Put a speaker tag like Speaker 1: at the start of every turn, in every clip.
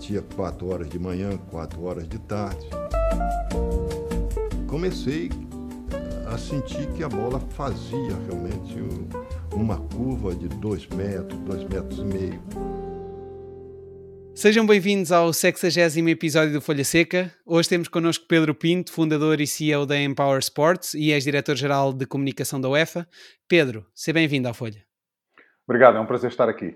Speaker 1: batia 4 horas de manhã, 4 horas de tarde. Comecei a sentir que a bola fazia realmente uma curva de 2 metros, 2 metros e meio.
Speaker 2: Sejam bem-vindos ao 60 episódio do Folha Seca. Hoje temos connosco Pedro Pinto, fundador e CEO da Empower Sports e ex-diretor-geral de comunicação da UEFA. Pedro, seja bem-vindo à Folha.
Speaker 3: Obrigado, é um prazer estar aqui.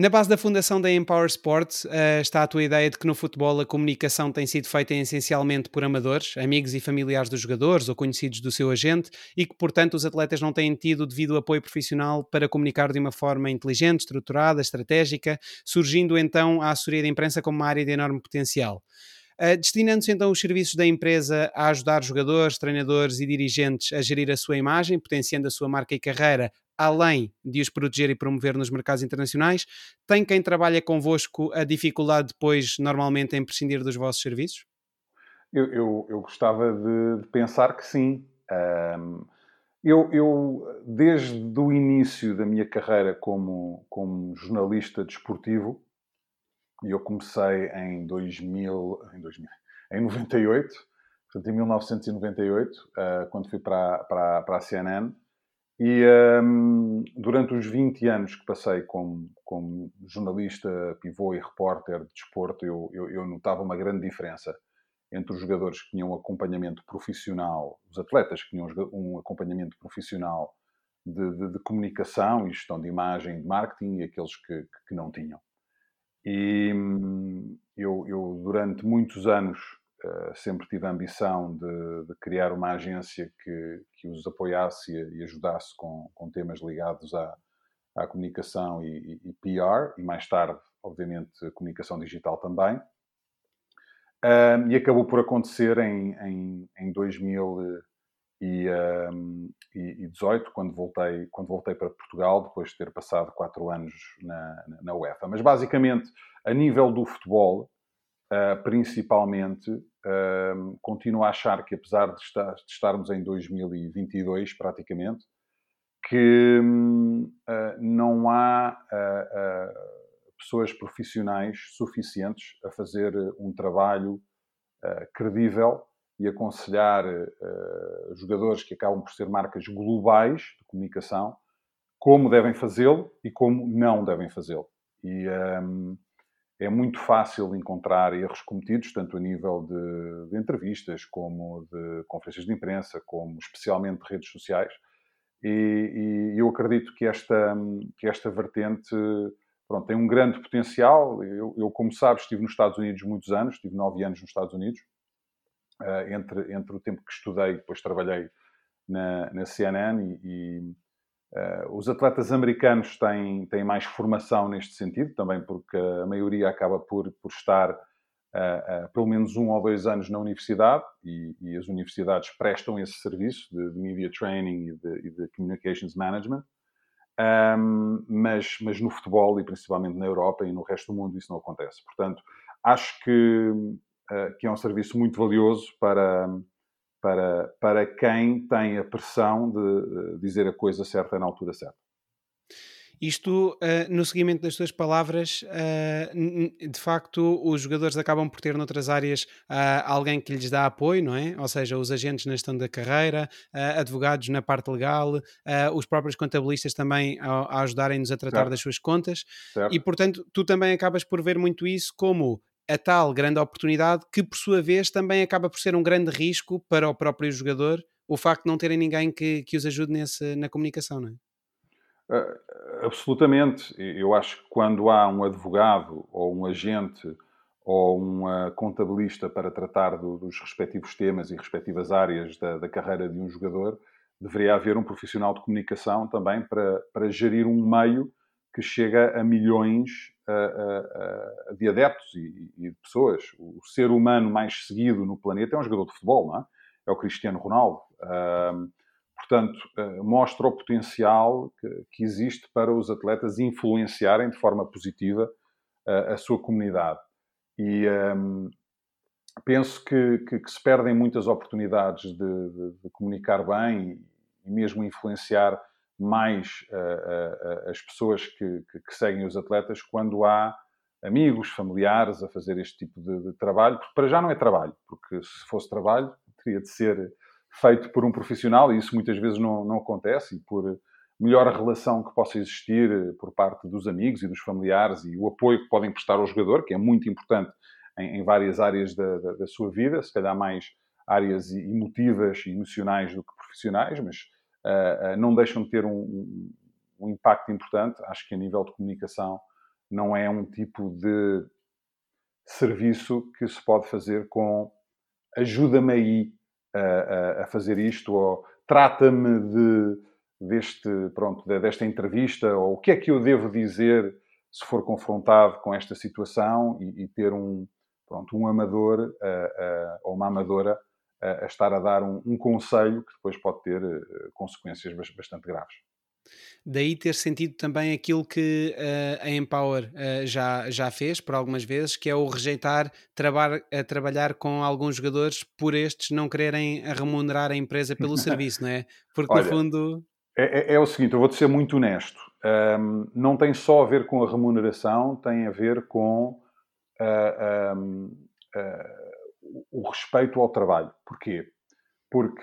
Speaker 2: Na base da fundação da Empower Sports uh, está a tua ideia de que no futebol a comunicação tem sido feita essencialmente por amadores, amigos e familiares dos jogadores ou conhecidos do seu agente e que, portanto, os atletas não têm tido o devido apoio profissional para comunicar de uma forma inteligente, estruturada, estratégica, surgindo então a assessoria de imprensa como uma área de enorme potencial. Uh, Destinando-se então os serviços da empresa a ajudar jogadores, treinadores e dirigentes a gerir a sua imagem, potenciando a sua marca e carreira além de os proteger e promover nos mercados internacionais, tem quem trabalha convosco a dificuldade depois, normalmente, em prescindir dos vossos serviços?
Speaker 3: Eu, eu, eu gostava de, de, pensar que sim. Um, eu, eu, desde o início da minha carreira como, como jornalista desportivo, eu comecei em 2000, em 2000, em 98, portanto, em 1998, uh, quando fui para, para, para a CNN, e um, durante os 20 anos que passei como, como jornalista, pivô e repórter de desporto, eu, eu, eu, notava uma grande diferença entre os jogadores que tinham um acompanhamento profissional, os atletas que tinham um acompanhamento profissional de, de, de comunicação e gestão de imagem, de marketing, e aqueles que, que não tinham. E hum, eu, eu, durante muitos anos, sempre tive a ambição de, de, criar uma agência que, que os apoiasse e, ajudasse com, com, temas ligados à, à comunicação e, e, PR, e mais tarde, obviamente, comunicação digital também. Uh, e acabou por acontecer em, em, em 2018, quando voltei, quando voltei para Portugal, depois de ter passado quatro anos na, na UEFA. Mas, basicamente, a nível do futebol, uh, principalmente, uh, continuo a achar que, apesar de, estar, de, estarmos em 2022, praticamente, que uh, não há pessoas profissionais suficientes a fazer um trabalho credível e aconselhar jogadores que acabam por ser marcas globais de comunicação como devem fazê-lo e como não devem fazê-lo. E um, é muito fácil encontrar erros cometidos, tanto a nível de, de, entrevistas, como de conferências de imprensa, como especialmente de redes sociais. E, e eu acredito que esta, que esta vertente pronto, tem um grande potencial. Eu, eu, como sabes, estive nos Estados Unidos muitos anos, estive nove anos nos Estados Unidos. Uh, entre, entre o tempo que estudei, depois trabalhei na, na CNN e, Uh, os atletas americanos têm, têm mais formação neste sentido, também porque a maioria acaba por, por estar uh, uh, pelo menos um ou dois anos na universidade e, e as universidades prestam esse serviço de, de media training e de, e de communications management. Um, mas, mas no futebol e principalmente na Europa e no resto do mundo isso não acontece. Portanto, acho que, que é um serviço muito valioso para, para, para quem tem a pressão de dizer a coisa certa na altura certa.
Speaker 2: Isto, uh, no seguimento das tuas palavras, uh, de facto, os jogadores acabam por ter noutras áreas uh, alguém que lhes dá apoio, não é? Ou seja, os agentes na gestão da carreira, advogados na parte legal, os próprios contabilistas também a, a ajudarem-nos a tratar certo. das suas contas. Certo. E, portanto, tu também acabas por ver muito isso como a tal grande oportunidade que, por sua vez, também acaba por ser um grande risco para o próprio jogador o facto de não terem ninguém que, que os ajude nesse, na comunicação, não é?
Speaker 3: Uh, absolutamente. Eu acho que quando há um advogado ou um agente ou um contabilista para tratar do, dos respectivos temas e respectivas áreas da, da, carreira de um jogador, deveria haver um profissional de comunicação também para, para gerir um meio que chega a milhões de adeptos e, e, de pessoas. O ser humano mais seguido no planeta é um jogador de futebol, não é? É o Cristiano Ronaldo. portanto, mostra o potencial que, existe para os atletas influenciarem de forma positiva a sua comunidade. E um, penso que, que, que, se perdem muitas oportunidades de, de, de comunicar bem e mesmo influenciar mais uh, uh, as pessoas que, que, que, seguem os atletas quando há amigos, familiares a fazer este tipo de, de, trabalho, porque para já não é trabalho, porque se fosse trabalho teria de ser feito por um profissional e isso muitas vezes não, não acontece e por melhor relação que possa existir por parte dos amigos e dos familiares e o apoio que podem prestar ao jogador, que é muito importante em, em várias áreas da, da, da, sua vida, se calhar mais áreas emotivas e emocionais do que profissionais, mas não deixam de ter um, um, impacto importante. Acho que a nível de comunicação não é um tipo de serviço que se pode fazer com ajuda-me aí a, a, a, fazer isto ou trata-me de, deste, pronto, desta entrevista ou o que é que eu devo dizer se for confrontado com esta situação e, e ter um, pronto, um amador uh, ou uma amadora a estar a dar um, um, conselho que depois pode ter consequências bastante graves.
Speaker 2: Daí ter sentido também aquilo que uh, a Empower uh, já, já fez por algumas vezes, que é o rejeitar trabalhar, a trabalhar com alguns jogadores por estes não quererem remunerar a empresa pelo serviço, não é? Porque Olha, no fundo.
Speaker 3: É, é, é, o seguinte, eu vou-te ser muito honesto. Um, não tem só a ver com a remuneração, tem a ver com uh, um, o respeito ao trabalho. Porquê? Porque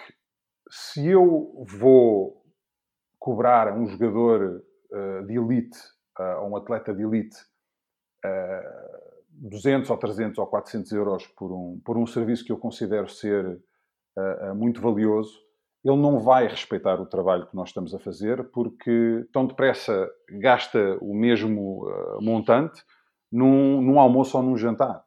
Speaker 3: se eu vou cobrar a um jogador uh, de elite, uh, a um atleta de elite, uh, eh, 200 ou 300 ou 400 euros por um, por um serviço que eu considero ser muito valioso, ele não vai respeitar o trabalho que nós estamos a fazer porque tão depressa gasta o mesmo montante num, num, almoço ou num jantar.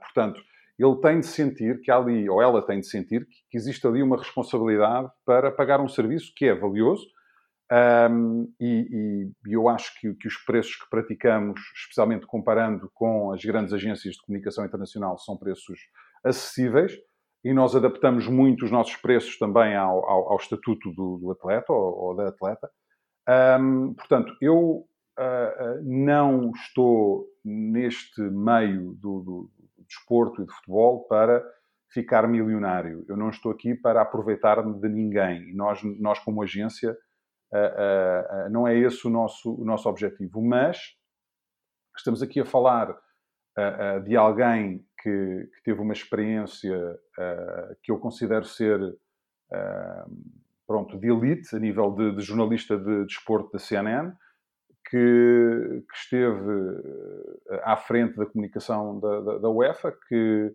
Speaker 3: portanto, ele tem de sentir que ali, ou ela tem de sentir que, existe ali uma responsabilidade para pagar um serviço que é valioso, um, e, e, eu acho que, que, os preços que praticamos, especialmente comparando com as grandes agências de comunicação internacional, são preços acessíveis e nós adaptamos muito os nossos preços também ao, ao, ao estatuto do, do, atleta ou, ou da atleta. Um, portanto, eu uh, não estou neste meio do, do desporto e do futebol para ficar milionário. Eu não estou aqui para aproveitar-me de ninguém. nós, nós como agência, Uh, uh, não é esse o nosso, o nosso objetivo. Mas estamos aqui a falar uh, de alguém que, que, teve uma experiência que eu considero ser pronto, de elite, a nível de, de jornalista de desporto de da CNN, que, que, esteve à frente da comunicação da, da, da UEFA, que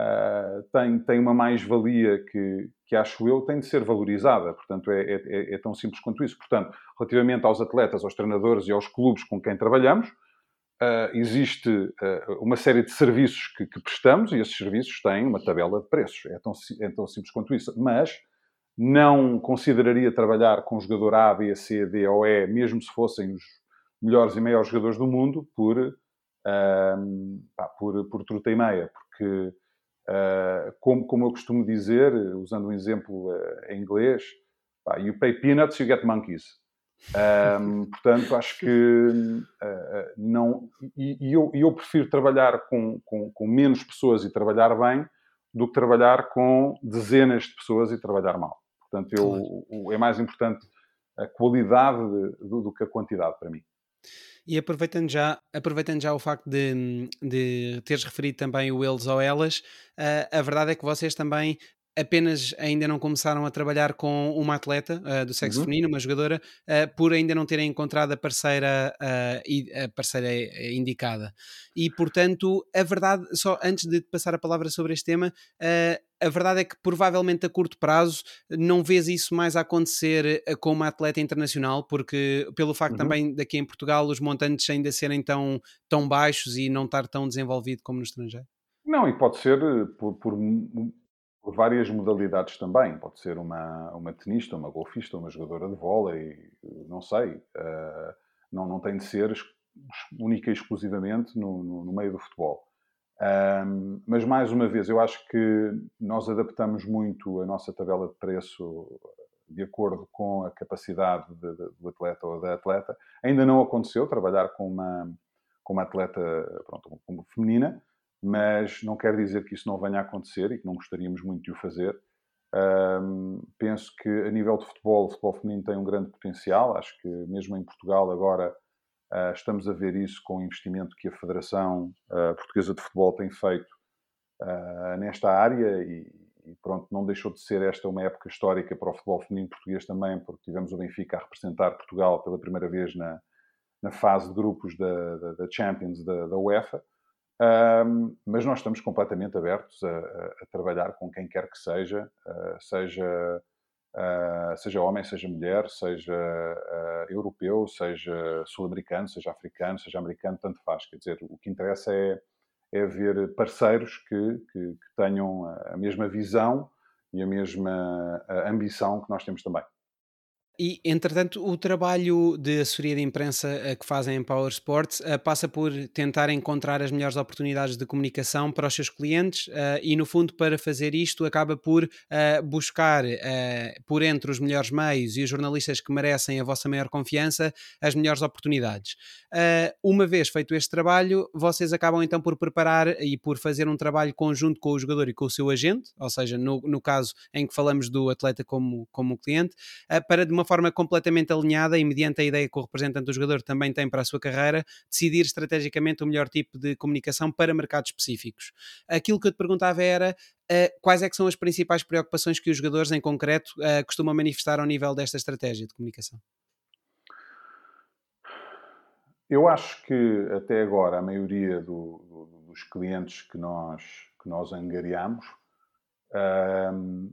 Speaker 3: uh, tem, tem uma mais-valia que, que acho eu tem de ser valorizada. Portanto, é, é, é, é, tão simples quanto isso. Portanto, relativamente aos atletas, aos treinadores e aos clubes com quem trabalhamos, uh, existe uh, uma série de serviços que, que, prestamos e esses serviços têm uma tabela de preços. É tão, é tão simples quanto isso. Mas não consideraria trabalhar com jogador A, B, C, D ou E, mesmo se fossem os melhores e maiores jogadores do mundo, por, uh, pá, por, por truta e meia, porque Uh, como, como eu costumo dizer, usando um exemplo uh, em inglês, pá, you pay peanuts, you get monkeys. Um, portanto, acho que uh, não. E, e eu, eu, prefiro trabalhar com, com, com, menos pessoas e trabalhar bem do que trabalhar com dezenas de pessoas e trabalhar mal. Portanto, eu, é mais importante a qualidade de, do, do que a quantidade para mim.
Speaker 2: E aproveitando já, aproveitando já o facto de, de teres referido também o eles ou elas, uh, a verdade é que vocês também apenas ainda não começaram a trabalhar com uma atleta uh, do sexo uhum. feminino, uma jogadora, uh, por ainda não terem encontrado a parceira, uh, a parceira indicada. E, portanto, a verdade, só antes de passar a palavra sobre este tema, a verdade é que provavelmente a curto prazo não vês isso mais a acontecer com uma atleta internacional, porque pelo facto uhum. também daqui em Portugal os montantes ainda serem tão, tão baixos e não estar tão desenvolvido como no estrangeiro.
Speaker 3: Não, e pode ser por, por por várias modalidades também. Pode ser uma, uma tenista, uma golfista, uma jogadora de vôlei, não sei. Uh, não, não tem de ser única e exclusivamente no, no, no meio do futebol. Um, mas, mais uma vez, eu acho que nós adaptamos muito a nossa tabela de preço de acordo com a capacidade de, de, do atleta ou da atleta. Ainda não aconteceu trabalhar com uma, com uma atleta pronto, como feminina, mas não quer dizer que isso não venha a acontecer e que não gostaríamos muito de o fazer. Um, penso que a nível de futebol, o futebol feminino tem um grande potencial. Acho que mesmo em Portugal agora estamos a ver isso com o investimento que a Federação Portuguesa de Futebol tem feito nesta área e, e, pronto, não deixou de ser esta uma época histórica para o futebol feminino português também, porque tivemos o Benfica a representar Portugal pela primeira vez na, na fase de grupos da, da, da Champions da, da UEFA. Um, mas nós estamos completamente abertos a, a, a, trabalhar com quem quer que seja, uh, seja, uh, seja homem, seja mulher, seja uh, europeu, seja sul-americano, seja africano, seja americano, tanto faz. Quer dizer, o que interessa é, é ver parceiros que, que, que tenham a mesma visão e a mesma ambição que nós temos também.
Speaker 2: E, entretanto, o trabalho de assessoria de imprensa eh, que fazem em Power Sports uh, passa por tentar encontrar as melhores oportunidades de comunicação para os seus clientes uh, e, no fundo, para fazer isto, acaba por buscar, por entre os melhores meios e os jornalistas que merecem a vossa maior confiança, as melhores oportunidades. uma vez feito este trabalho, vocês acabam então por preparar e por fazer um trabalho conjunto com o jogador e com o seu agente, ou seja, no, no caso em que falamos do atleta como, como cliente, para de uma uma forma completamente alinhada e mediante a ideia que o representante do jogador também tem para a sua carreira, decidir estrategicamente o melhor tipo de comunicação para mercados específicos. Aquilo que eu te perguntava era uh, quais é que são as principais preocupações que os jogadores em concreto uh, costumam manifestar ao nível desta estratégia de comunicação?
Speaker 3: Eu acho que até agora a maioria do, do, dos clientes que nós, que nós angariamos uh,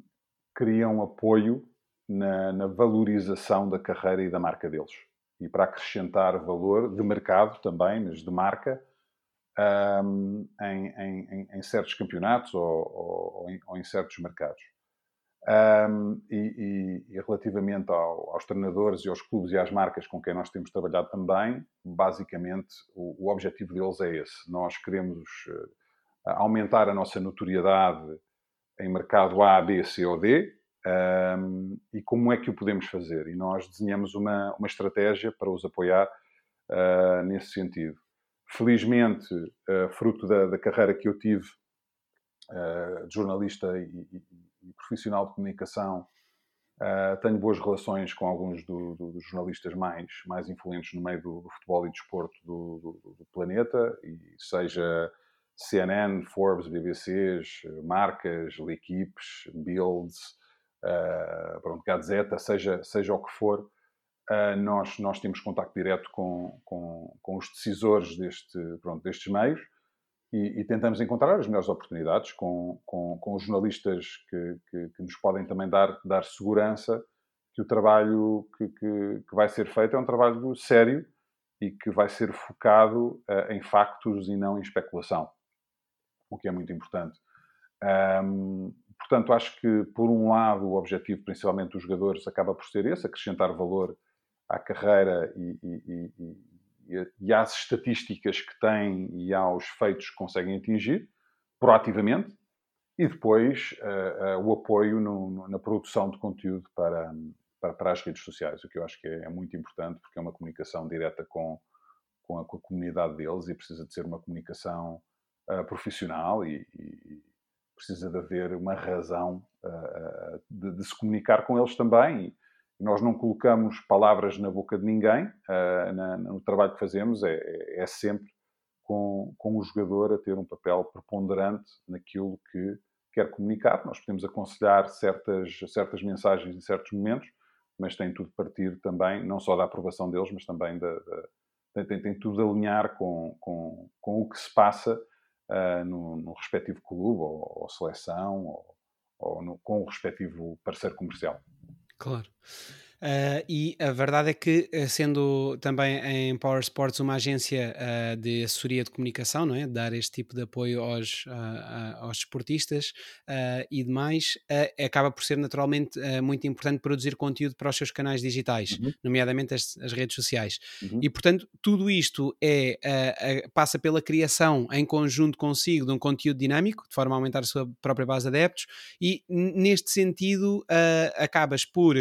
Speaker 3: queriam apoio na, na, valorização da carreira e da marca deles. E para acrescentar valor de mercado também, mas de marca, um, em, em, em, certos campeonatos ou, ou, ou, em, certos mercados. Um, e, e, e, relativamente ao, aos treinadores e aos clubes e às marcas com quem nós temos trabalhado também, basicamente o, o objetivo deles é esse. Nós queremos uh, aumentar a nossa notoriedade em mercado A, B, C ou D, um, e como é que o podemos fazer? E nós desenhamos uma, uma estratégia para os apoiar uh, nesse sentido. Felizmente, uh, fruto da, da, carreira que eu tive uh, de jornalista e, e, e, profissional de comunicação, tenho boas relações com alguns do, do, dos jornalistas mais, mais influentes no meio do, do futebol e desporto do, do, planeta, e seja CNN, Forbes, BBCs, marcas, L'Equipes, Builds, uh, pronto, Gazeta, seja, seja o que for, uh, nós, nós temos contacto direto com, com, com os decisores deste, pronto, destes meios e, e, tentamos encontrar as melhores oportunidades com, com, com os jornalistas que, que, que, nos podem também dar, dar segurança que o trabalho que, que, que vai ser feito é um trabalho sério e que vai ser focado uh, em factos e não em especulação, o que é muito importante. Um, Portanto, acho que, por um lado, o objetivo principalmente dos jogadores acaba por ser esse, acrescentar valor à carreira e, e, e, e às estatísticas que têm e aos feitos que conseguem atingir, proativamente, e depois uh, uh, o apoio no, no, na produção de conteúdo para, para, para, as redes sociais, o que eu acho que é, é muito importante, porque é uma comunicação direta com, com, a, com a comunidade deles e precisa de ser uma comunicação uh, profissional e, precisa de haver uma razão uh, de, de, se comunicar com eles também. E nós não colocamos palavras na boca de ninguém uh, na, no trabalho que fazemos, é, é, é sempre com, com o jogador a ter um papel preponderante naquilo que quer comunicar. Nós podemos aconselhar certas, certas mensagens em certos momentos, mas tem tudo partir também, não só da aprovação deles, mas também da, da tem, tem, tudo de alinhar com, com, com o que se passa uh, no, no, respectivo clube ou, ou seleção ou, ou no, com o respectivo parceiro comercial.
Speaker 2: Claro. Uh, e a verdade é que, eh, sendo também em Power Sports uma agência uh, de assessoria de comunicação, não é? dar este tipo de apoio aos, uh, aos esportistas e demais, acaba por ser naturalmente muito importante produzir conteúdo para os seus canais digitais, uhum. nomeadamente as, as, redes sociais. Uhum. E portanto, tudo isto é, passa pela criação em conjunto consigo de um conteúdo dinâmico, de forma a aumentar a sua própria base de adeptos, e neste sentido acabas por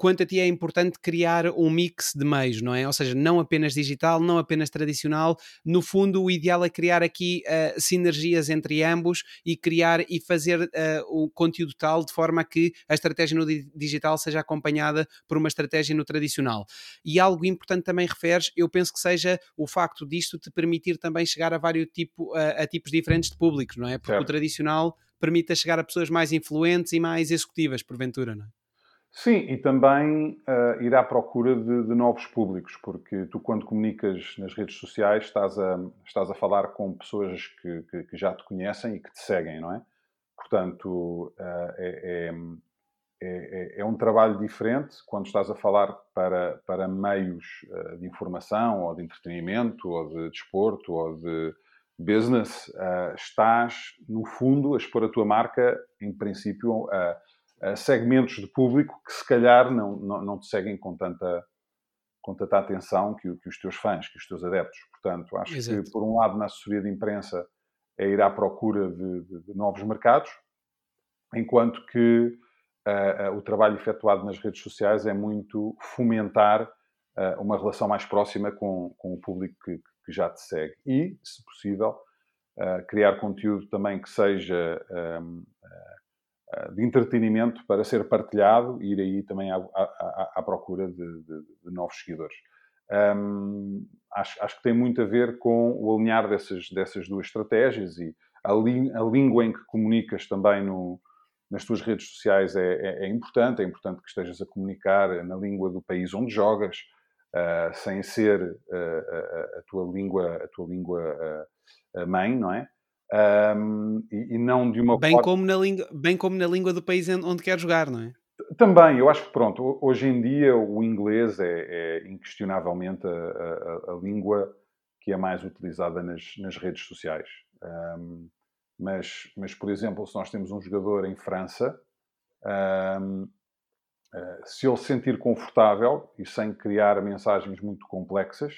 Speaker 2: quanto a ti é importante criar um mix de meios, não é? Ou seja, não apenas digital, não apenas tradicional. No fundo, o ideal é criar aqui uh, sinergias entre ambos e criar e fazer uh, o conteúdo tal de forma que a estratégia no digital seja acompanhada por uma estratégia no tradicional. E algo importante também referes, eu penso que seja o facto disto te permitir também chegar a vários tipo, a, a tipos diferentes de públicos, não é? Porque certo. o tradicional permite chegar a pessoas mais influentes e mais executivas, porventura, não é?
Speaker 3: Sim, e também uh, ir à procura de, de, novos públicos, porque tu, quando comunicas nas redes sociais, estás a, estás a falar com pessoas que, que, que já te conhecem e que te seguem, não é? Portanto, uh, é, é, é, é, um trabalho diferente quando estás a falar para, para meios uh, de informação, ou de entretenimento, ou de desporto, ou de business. estás, no fundo, a expor a tua marca, em princípio, a segmentos de público que se calhar não, não, não te seguem com tanta, com tanta atenção que, que, os teus fãs, que os teus adeptos. Portanto, acho Exato. que, por um lado, na assessoria de imprensa é ir à procura de, de, de novos mercados, enquanto que uh, uh, o trabalho efetuado nas redes sociais é muito fomentar uh, uma relação mais próxima com, com o público que, que, já te segue. E, se possível, criar conteúdo também que seja um, de entretenimento para ser partilhado e ir aí também à, à, à procura de, de, de, novos seguidores. Um, acho, acho, que tem muito a ver com o alinhar dessas, dessas duas estratégias e a, li, a língua em que comunicas também no, nas tuas redes sociais é, é, é, importante. É importante que estejas a comunicar na língua do país onde jogas, uh, sem ser uh, a, a, tua língua, a tua língua uh, mãe, não é? Um, e, e, não de uma
Speaker 2: bem forma... como na língua bem como na língua do país onde quer jogar não é?
Speaker 3: Também eu acho que pronto hoje em dia o inglês é, é inquestionavelmente a, a, a, língua que é mais utilizada nas, nas redes sociais. Um, mas mas por exemplo se nós temos um jogador em França um, eh, se ele se sentir confortável e sem criar mensagens muito complexas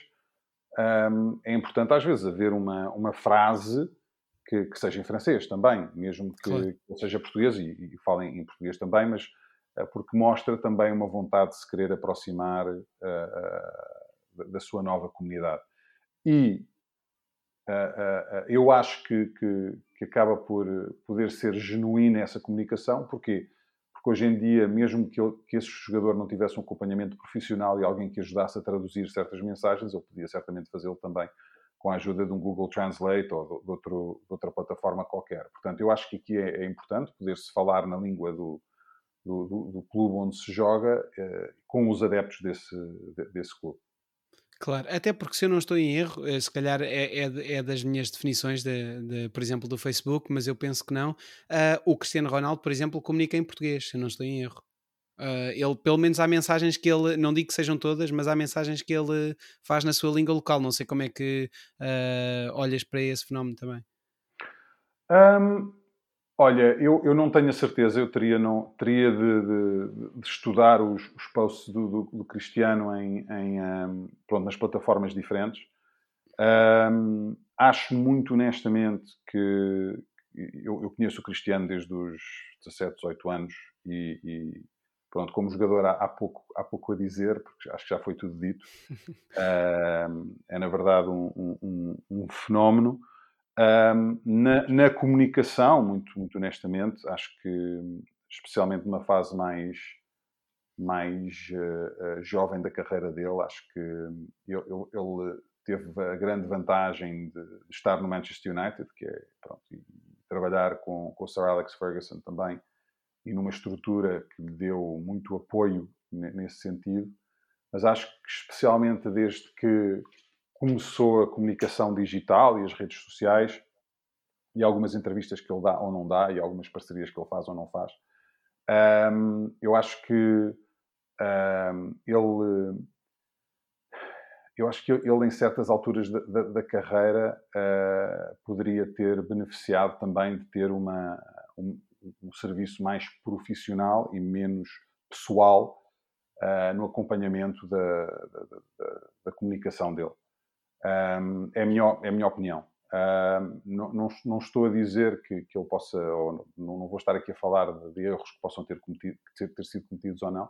Speaker 3: é importante às vezes haver uma, uma frase que, que, seja em francês também, mesmo que, claro. que seja português e, e falem em português também, mas uh, porque mostra também uma vontade de se querer aproximar uh, uh, da sua nova comunidade. E eu acho que, que, que, acaba por poder ser genuína essa comunicação, porquê? Porque hoje em dia, mesmo que, eu, que esse jogador não tivesse um acompanhamento profissional e alguém que ajudasse a traduzir certas mensagens, ele podia certamente fazê-lo também com a ajuda de um Google Translate ou de, outro, de outra plataforma qualquer. Portanto, eu acho que aqui é, é importante poder-se falar na língua do, do, do, clube onde se joga eh, com os adeptos desse, desse clube.
Speaker 2: Claro, até porque se eu não estou em erro, eh, se calhar é, é, é das minhas definições, de, de, por exemplo, do Facebook, mas eu penso que não. Uh, o Cristiano Ronaldo, por exemplo, comunica em português, se eu não estou em erro. Uh, ele, pelo menos há mensagens que ele, não digo que sejam todas, mas há mensagens que ele faz na sua língua local. Não sei como é que uh, olhas para esse fenómeno também.
Speaker 3: Um, olha, eu, eu não tenho a certeza, eu teria, não, teria de, de, de estudar os, os posts do, do, do Cristiano em, em um, pronto, nas plataformas diferentes. Um, acho muito honestamente que eu, eu, conheço o Cristiano desde os 17, 18 anos e, e Pronto, como jogador há, pouco, há pouco a dizer, porque acho que já foi tudo dito. uh, é, na verdade, um, um, um fenómeno. Uh, na, na, comunicação, muito, muito honestamente, acho que, especialmente numa fase mais, mais uh, jovem da carreira dele, acho que ele, ele, teve a grande vantagem de, de, estar no Manchester United, que é, pronto, e trabalhar com, com o Sir Alex Ferguson também, e numa estrutura que lhe deu muito apoio nesse sentido, mas acho que especialmente desde que começou a comunicação digital e as redes sociais e algumas entrevistas que ele dá ou não dá e algumas parcerias que ele faz ou não faz, um, eu acho que um, ele eu acho que ele, em certas alturas da, da, da carreira, uh, poderia ter beneficiado também de ter uma, um, um serviço mais profissional e menos pessoal uh, no acompanhamento da, da, da, da comunicação dele. Um, é, a minha, é a minha opinião. não, não, não, estou a dizer que, que ele possa, ou não, não, vou estar aqui a falar de erros que possam ter, cometido, ter, ter sido cometidos ou não.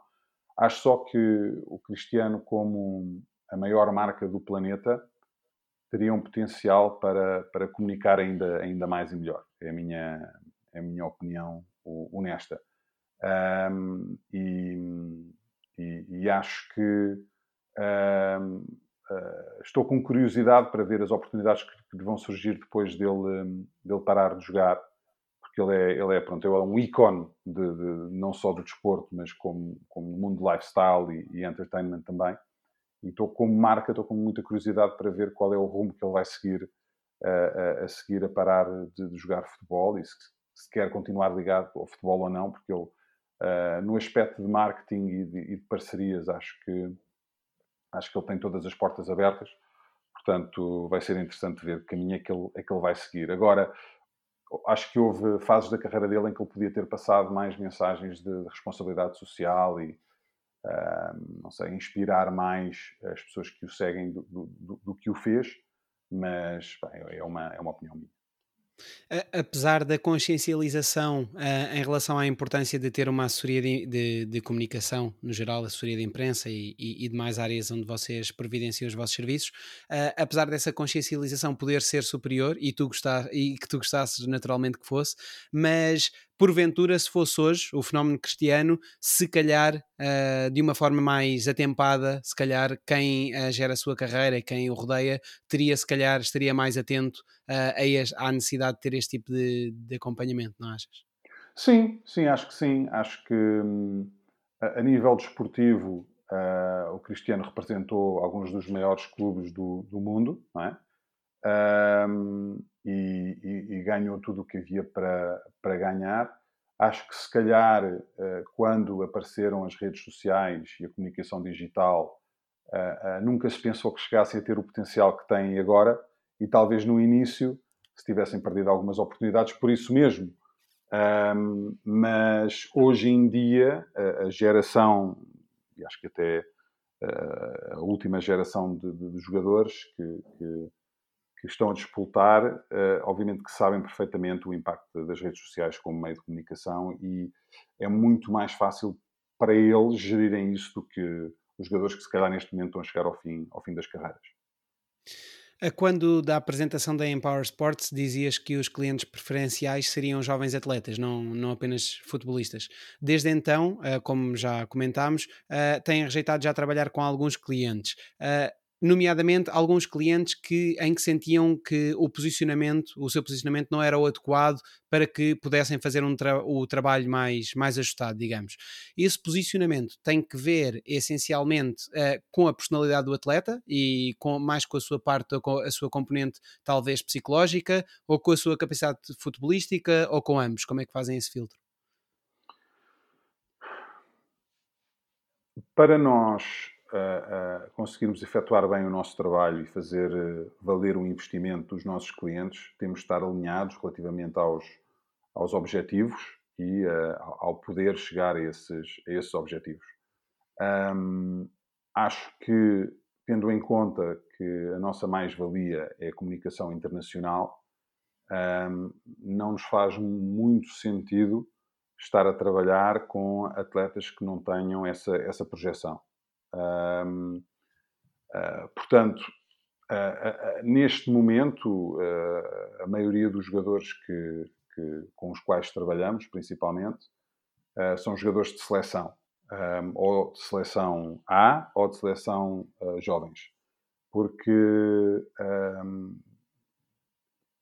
Speaker 3: Acho só que o Cristiano, como a maior marca do planeta, teria um potencial para, para comunicar ainda, ainda mais e melhor. É a minha, é a minha opinião honesta. Um, e, e, e, acho que um, uh, ah, estou com curiosidade para ver as oportunidades que, que vão surgir depois dele, dele parar de jogar porque ele é, ele é, pronto, ele é um ícone de, de, não só do desporto, mas como, como no mundo lifestyle e, e entertainment também. E estou como marca, estou com muita curiosidade para ver qual é o rumo que ele vai seguir a, a seguir a parar de, de, jogar futebol e se, se, quer continuar ligado ao futebol ou não, porque ele, uh, no aspecto de marketing e de, e de, parcerias, acho que, acho que ele tem todas as portas abertas. Portanto, vai ser interessante ver que caminho é que ele, é que ele vai seguir. Agora, acho que houve fases da carreira dele em que ele podia ter passado mais mensagens de responsabilidade social e, uh, não sei, inspirar mais as pessoas que o seguem do, do, do que o fez, mas bem, é, uma, é uma opinião minha
Speaker 2: apesar da consciencialização uh, em relação à importância de ter uma assessoria de, de, de comunicação, no geral, assessoria de imprensa e, e, e, demais áreas onde vocês providenciam os vossos serviços, uh, apesar dessa consciencialização poder ser superior e, tu gostar, e que tu gostasses naturalmente que fosse, mas porventura, se fosse hoje o fenómeno cristiano, se calhar uh, de uma forma mais atempada, se calhar quem uh, gera a sua carreira e quem o rodeia teria, se calhar, estaria mais atento uh, a este, à necessidade de ter este tipo de, de, acompanhamento, não achas?
Speaker 3: Sim, sim, acho que sim. Acho que hum, a, a, nível desportivo o Cristiano representou alguns dos maiores clubes do, do mundo, não é? Um, e, e, e, ganhou tudo o que havia para, para ganhar. Acho que se calhar, uh, quando apareceram as redes sociais e a comunicação digital, uh, uh, nunca se pensou que chegassem a ter o potencial que têm agora e talvez no início se tivessem perdido algumas oportunidades por isso mesmo. Um, mas hoje em dia, a, a geração, e acho que até a última geração de, de, de jogadores que, que que estão a disputar, uh, obviamente que sabem perfeitamente o impacto das redes sociais como meio de comunicação e é muito mais fácil para eles gerirem isso do que os jogadores que se calhar neste momento estão a chegar ao fim, ao fim das carreiras.
Speaker 2: Quando da apresentação da Empower Sports dizias que os clientes preferenciais seriam jovens atletas, não, não apenas futebolistas. Desde então, eh, como já comentámos, eh, têm rejeitado já trabalhar com alguns clientes nomeadamente alguns clientes que, em que sentiam que o posicionamento, o seu posicionamento não era o adequado para que pudessem fazer um tra o trabalho mais, mais ajustado, digamos. Esse posicionamento tem que ver essencialmente uh, com a personalidade do atleta e com, mais com a sua parte, com a sua componente talvez psicológica, ou com a sua capacidade futebolística, ou com ambos. Como é que fazem esse filtro?
Speaker 3: Para nós, uh, conseguirmos efetuar bem o nosso trabalho e fazer uh, valer o investimento dos nossos clientes, temos de estar alinhados relativamente aos, aos objetivos e uh, ao poder chegar a esses, a esses objetivos. Um, acho que, tendo em conta que a nossa mais-valia é a comunicação internacional, um, não nos faz muito sentido estar a trabalhar com atletas que não tenham essa, essa projeção. Ah, portanto, uh, uh, neste momento, a maioria dos jogadores que, que, com os quais trabalhamos, principalmente, são jogadores de seleção, ou de seleção A ou de seleção jovens, porque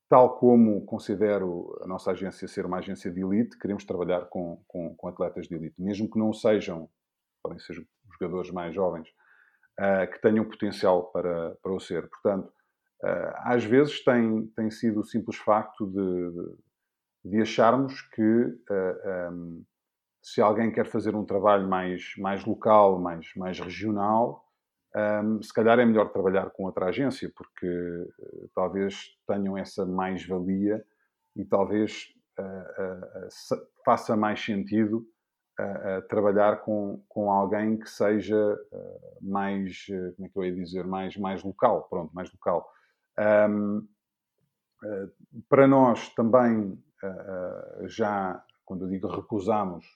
Speaker 3: tal como considero a nossa agência ser uma agência de elite, queremos trabalhar com, com, com atletas de elite, mesmo que não sejam, podem ser jogadores mais jovens, uh, que tenham potencial para, para o ser. Portanto, uh, às vezes tem, tem sido o simples facto de, de, acharmos que uh, ah, um, se alguém quer fazer um trabalho mais, mais local, mais, mais regional, um, se calhar é melhor trabalhar com outra agência, porque uh, talvez tenham essa mais-valia e talvez uh, uh, faça mais sentido trabalhar com, com alguém que seja uh, mais, uh, como é que eu ia dizer, mais, mais local, pronto, mais local. Um, eh, para nós também, já, quando eu digo recusamos,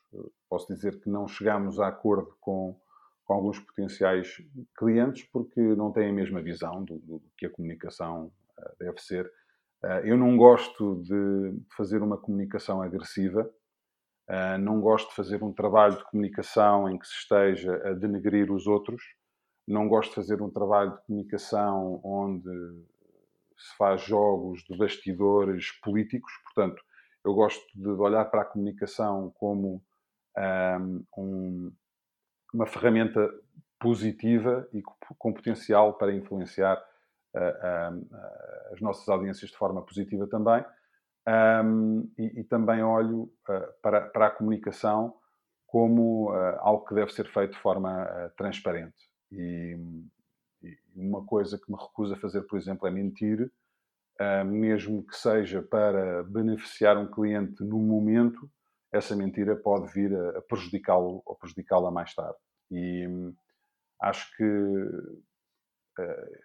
Speaker 3: posso dizer que não chegamos a acordo com, com alguns potenciais clientes porque não têm a mesma visão do, do que a comunicação deve ser. Eu não gosto de fazer uma comunicação agressiva, uh, não gosto de fazer um trabalho de comunicação em que se esteja a denegrir os outros, não gosto de fazer um trabalho de comunicação onde se faz jogos de bastidores políticos, portanto, eu gosto de olhar para a comunicação como um, uma ferramenta positiva e com potencial para influenciar uh, uh, as nossas audiências de forma positiva também. Um, e, e, também olho uh, para, para, a comunicação como algo que deve ser feito de forma transparente. E, e, uma coisa que me recuso a fazer, por exemplo, é mentir, mesmo que seja para beneficiar um cliente no momento, essa mentira pode vir a, a prejudicá-lo ou prejudicá-la mais tarde. E hum, acho que uh,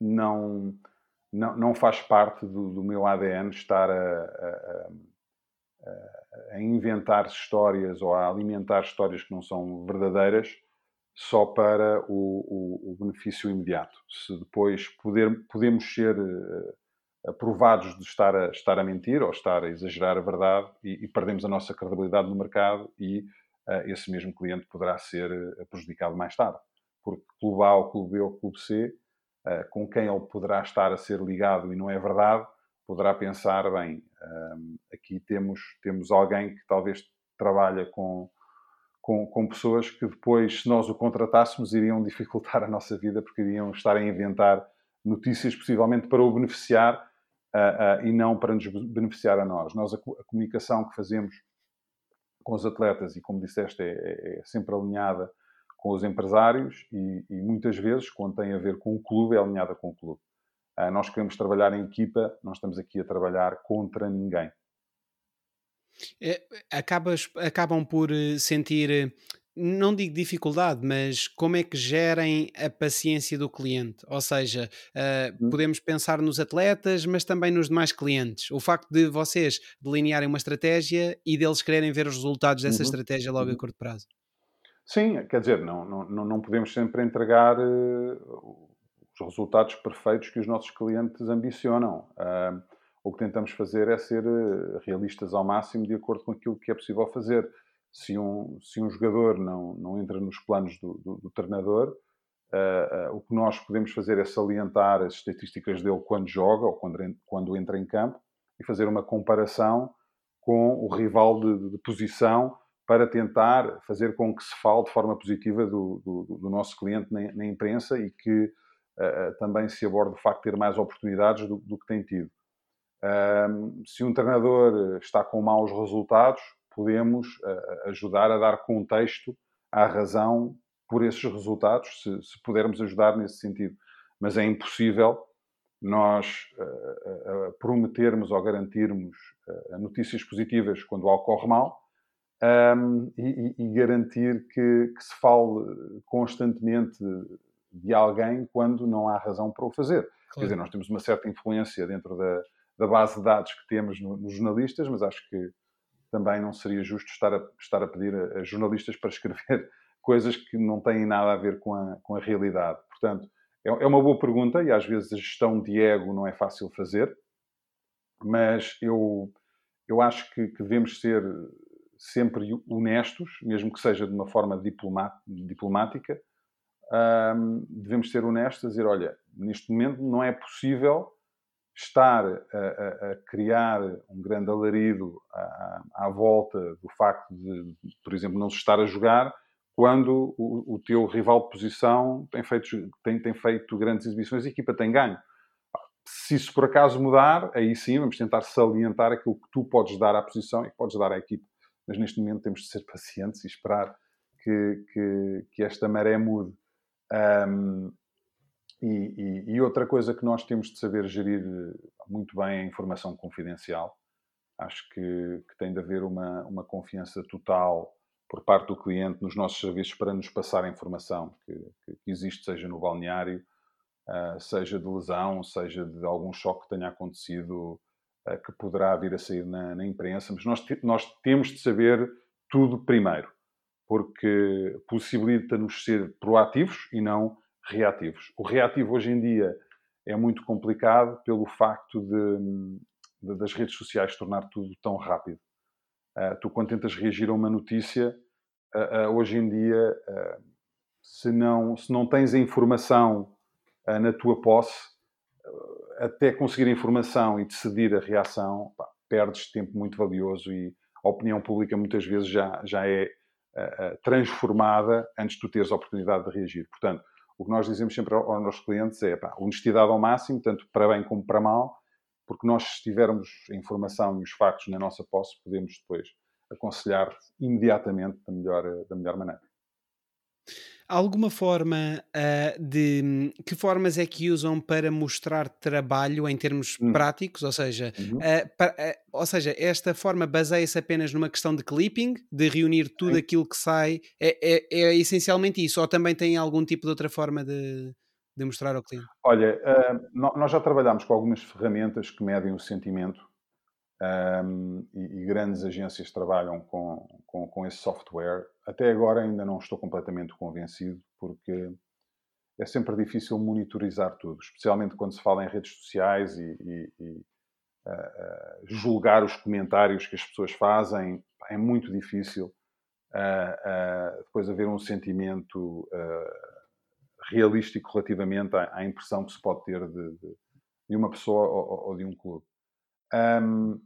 Speaker 3: não, não, não faz parte do, do meu ADN estar a, a, a, inventar histórias ou a alimentar histórias que não são verdadeiras só para o, o, o benefício imediato. Se depois poder, podemos ser uh, aprovados de estar a, estar a mentir ou estar a exagerar a verdade e, e perdemos a nossa credibilidade no mercado e uh, esse mesmo cliente poderá ser uh, prejudicado mais tarde. Porque Clube A ou Clube B ou Clube C, com quem ele poderá estar a ser ligado e não é verdade, poderá pensar, bem, aqui temos, temos alguém que talvez trabalha com, com, com, pessoas que depois, se nós o contratássemos, iriam dificultar a nossa vida porque iriam estar a inventar notícias possivelmente para o beneficiar uh, uh, e não para nos beneficiar a nós. Nós, a, a, comunicação que fazemos com os atletas, e como disseste, é, é, é sempre alinhada com os empresários e, e, muitas vezes, quando tem a ver com o clube, é alinhada com o clube. Uh, nós queremos trabalhar em equipa, não estamos aqui a trabalhar contra ninguém.
Speaker 2: É, acabas, acabam por eh, sentir eh, não digo dificuldade, mas como é que gerem a paciência do cliente? Ou seja, uh, podemos pensar nos atletas, mas também nos demais clientes. O facto de vocês delinearem uma estratégia e deles quererem ver os resultados dessa uhum. estratégia logo uhum. a curto prazo.
Speaker 3: Sim, quer dizer, não, não, não podemos sempre entregar uh, os resultados perfeitos que os nossos clientes ambicionam. Uh, o que tentamos fazer é ser realistas ao máximo de acordo com aquilo que é possível fazer se um, se um jogador não, não entra nos planos do, do, do treinador, uh, uh, o que nós podemos fazer é salientar as estatísticas dele quando joga ou quando, quando entra em campo e fazer uma comparação com o rival de, de posição para tentar fazer com que se fale de forma positiva do, do, do nosso cliente na, na, imprensa e que uh, também se aborde o facto de ter mais oportunidades do, do que tem tido. se um treinador está com maus resultados, podemos uh, ajudar a dar contexto à razão por esses resultados, se, se pudermos ajudar nesse sentido. Mas é impossível nós uh, uh, prometermos ou garantirmos notícias positivas quando algo corre mal um, e, e, garantir que, que, se fale constantemente de alguém quando não há razão para o fazer. Claro. Quer dizer, nós temos uma certa influência dentro da, da base de dados que temos no, nos jornalistas, mas acho que também não seria justo estar a, estar a pedir a, a jornalistas para escrever coisas que não têm nada a ver com a, com a realidade. Portanto, é, é uma boa pergunta e às vezes a gestão de ego não é fácil fazer, mas eu, eu acho que, que devemos ser sempre honestos, mesmo que seja de uma forma diplomática, um, devemos ser honestos dizer, olha, neste momento não é possível estar a, a, a, criar um grande alarido à, à, volta do facto de, por exemplo, não se estar a jogar quando o, o teu rival de posição tem feito, tem, tem feito grandes exibições e a equipa tem ganho. Se isso por acaso mudar, aí sim vamos tentar salientar aquilo que tu podes dar à posição e que podes dar à equipa. Mas neste momento temos de ser pacientes e esperar que, que, que esta maré mude. Um, e, e, e, outra coisa que nós temos de saber gerir muito bem é a informação confidencial. Acho que, que tem de haver uma, uma confiança total por parte do cliente nos nossos serviços para nos passar a informação que, que existe, seja no balneário, uh, seja de lesão, seja de algum choque que tenha acontecido que poderá vir a sair na, na imprensa. Mas nós, nós temos de saber tudo primeiro. porque possibilita-nos ser proativos e não reativos. O reativo hoje em dia é muito complicado pelo facto de, de das redes sociais tornar tudo tão rápido. Uh, tu, quando tentas reagir a uma notícia, uh, uh, hoje em dia, se, não, se não tens a informação na tua posse, até conseguir a informação e decidir a reação, pá, perdes tempo muito valioso e a opinião pública muitas vezes já, já é transformada antes de tu teres a oportunidade de reagir. Portanto, o que nós dizemos sempre aos nossos clientes é pá, honestidade ao máximo, tanto para bem como para mal, porque nós, se tivermos a informação e os factos na nossa posse, podemos depois aconselhar imediatamente da melhor, da melhor maneira.
Speaker 2: Alguma forma uh, de. Que formas é que usam para mostrar trabalho em termos hum. práticos? Ou seja, uhum. uh, para, uh, ou seja, esta forma baseia-se apenas numa questão de clipping, de reunir tudo Sim. aquilo que sai? É, é, é, essencialmente isso? Ou também tem algum tipo de outra forma de, de mostrar ao cliente?
Speaker 3: Olha, nós já trabalhamos com algumas ferramentas que medem o sentimento um, e, e, grandes agências trabalham com, com, com, esse software. Até agora ainda não estou completamente convencido, porque é sempre difícil monitorizar tudo, especialmente quando se fala em redes sociais e, e, e uh, uh, julgar os comentários que as pessoas fazem. É muito difícil uh, depois haver um sentimento realístico relativamente à, à, impressão que se pode ter de, de, de uma pessoa ou, ou, de um clube. Um,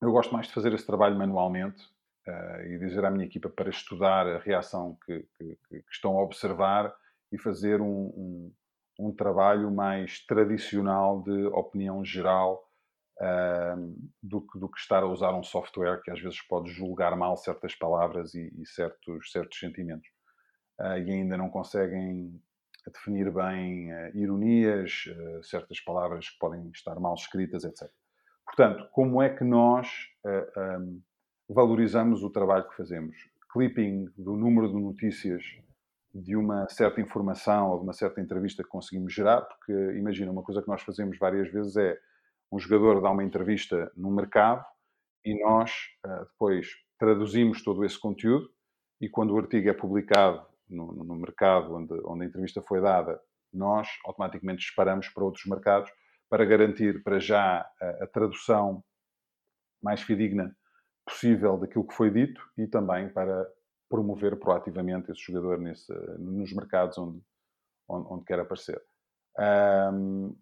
Speaker 3: eu gosto mais de fazer esse trabalho manualmente uh, e dizer à minha equipa para estudar a reação que, que, que estão a observar e fazer um, um, um, trabalho mais tradicional de opinião geral uh, do, que, do que estar a usar um software que às vezes pode julgar mal certas palavras e, e certos, certos sentimentos. Uh, e ainda não conseguem definir bem ironias, certas palavras que podem estar mal escritas, etc. Portanto, como é que nós um, valorizamos o trabalho que fazemos? Clipping do número de notícias de uma certa informação ou de uma certa entrevista que conseguimos gerar, porque imagina, uma coisa que nós fazemos várias vezes é um jogador dá uma entrevista no mercado e nós uh, depois traduzimos todo esse conteúdo e quando o artigo é publicado no, no mercado onde, onde a entrevista foi dada, nós automaticamente disparamos para outros mercados para garantir para já a, a tradução mais fidedigna possível daquilo que foi dito e também para promover proativamente esse jogador nesse, nos mercados onde, onde, onde quer aparecer. Um,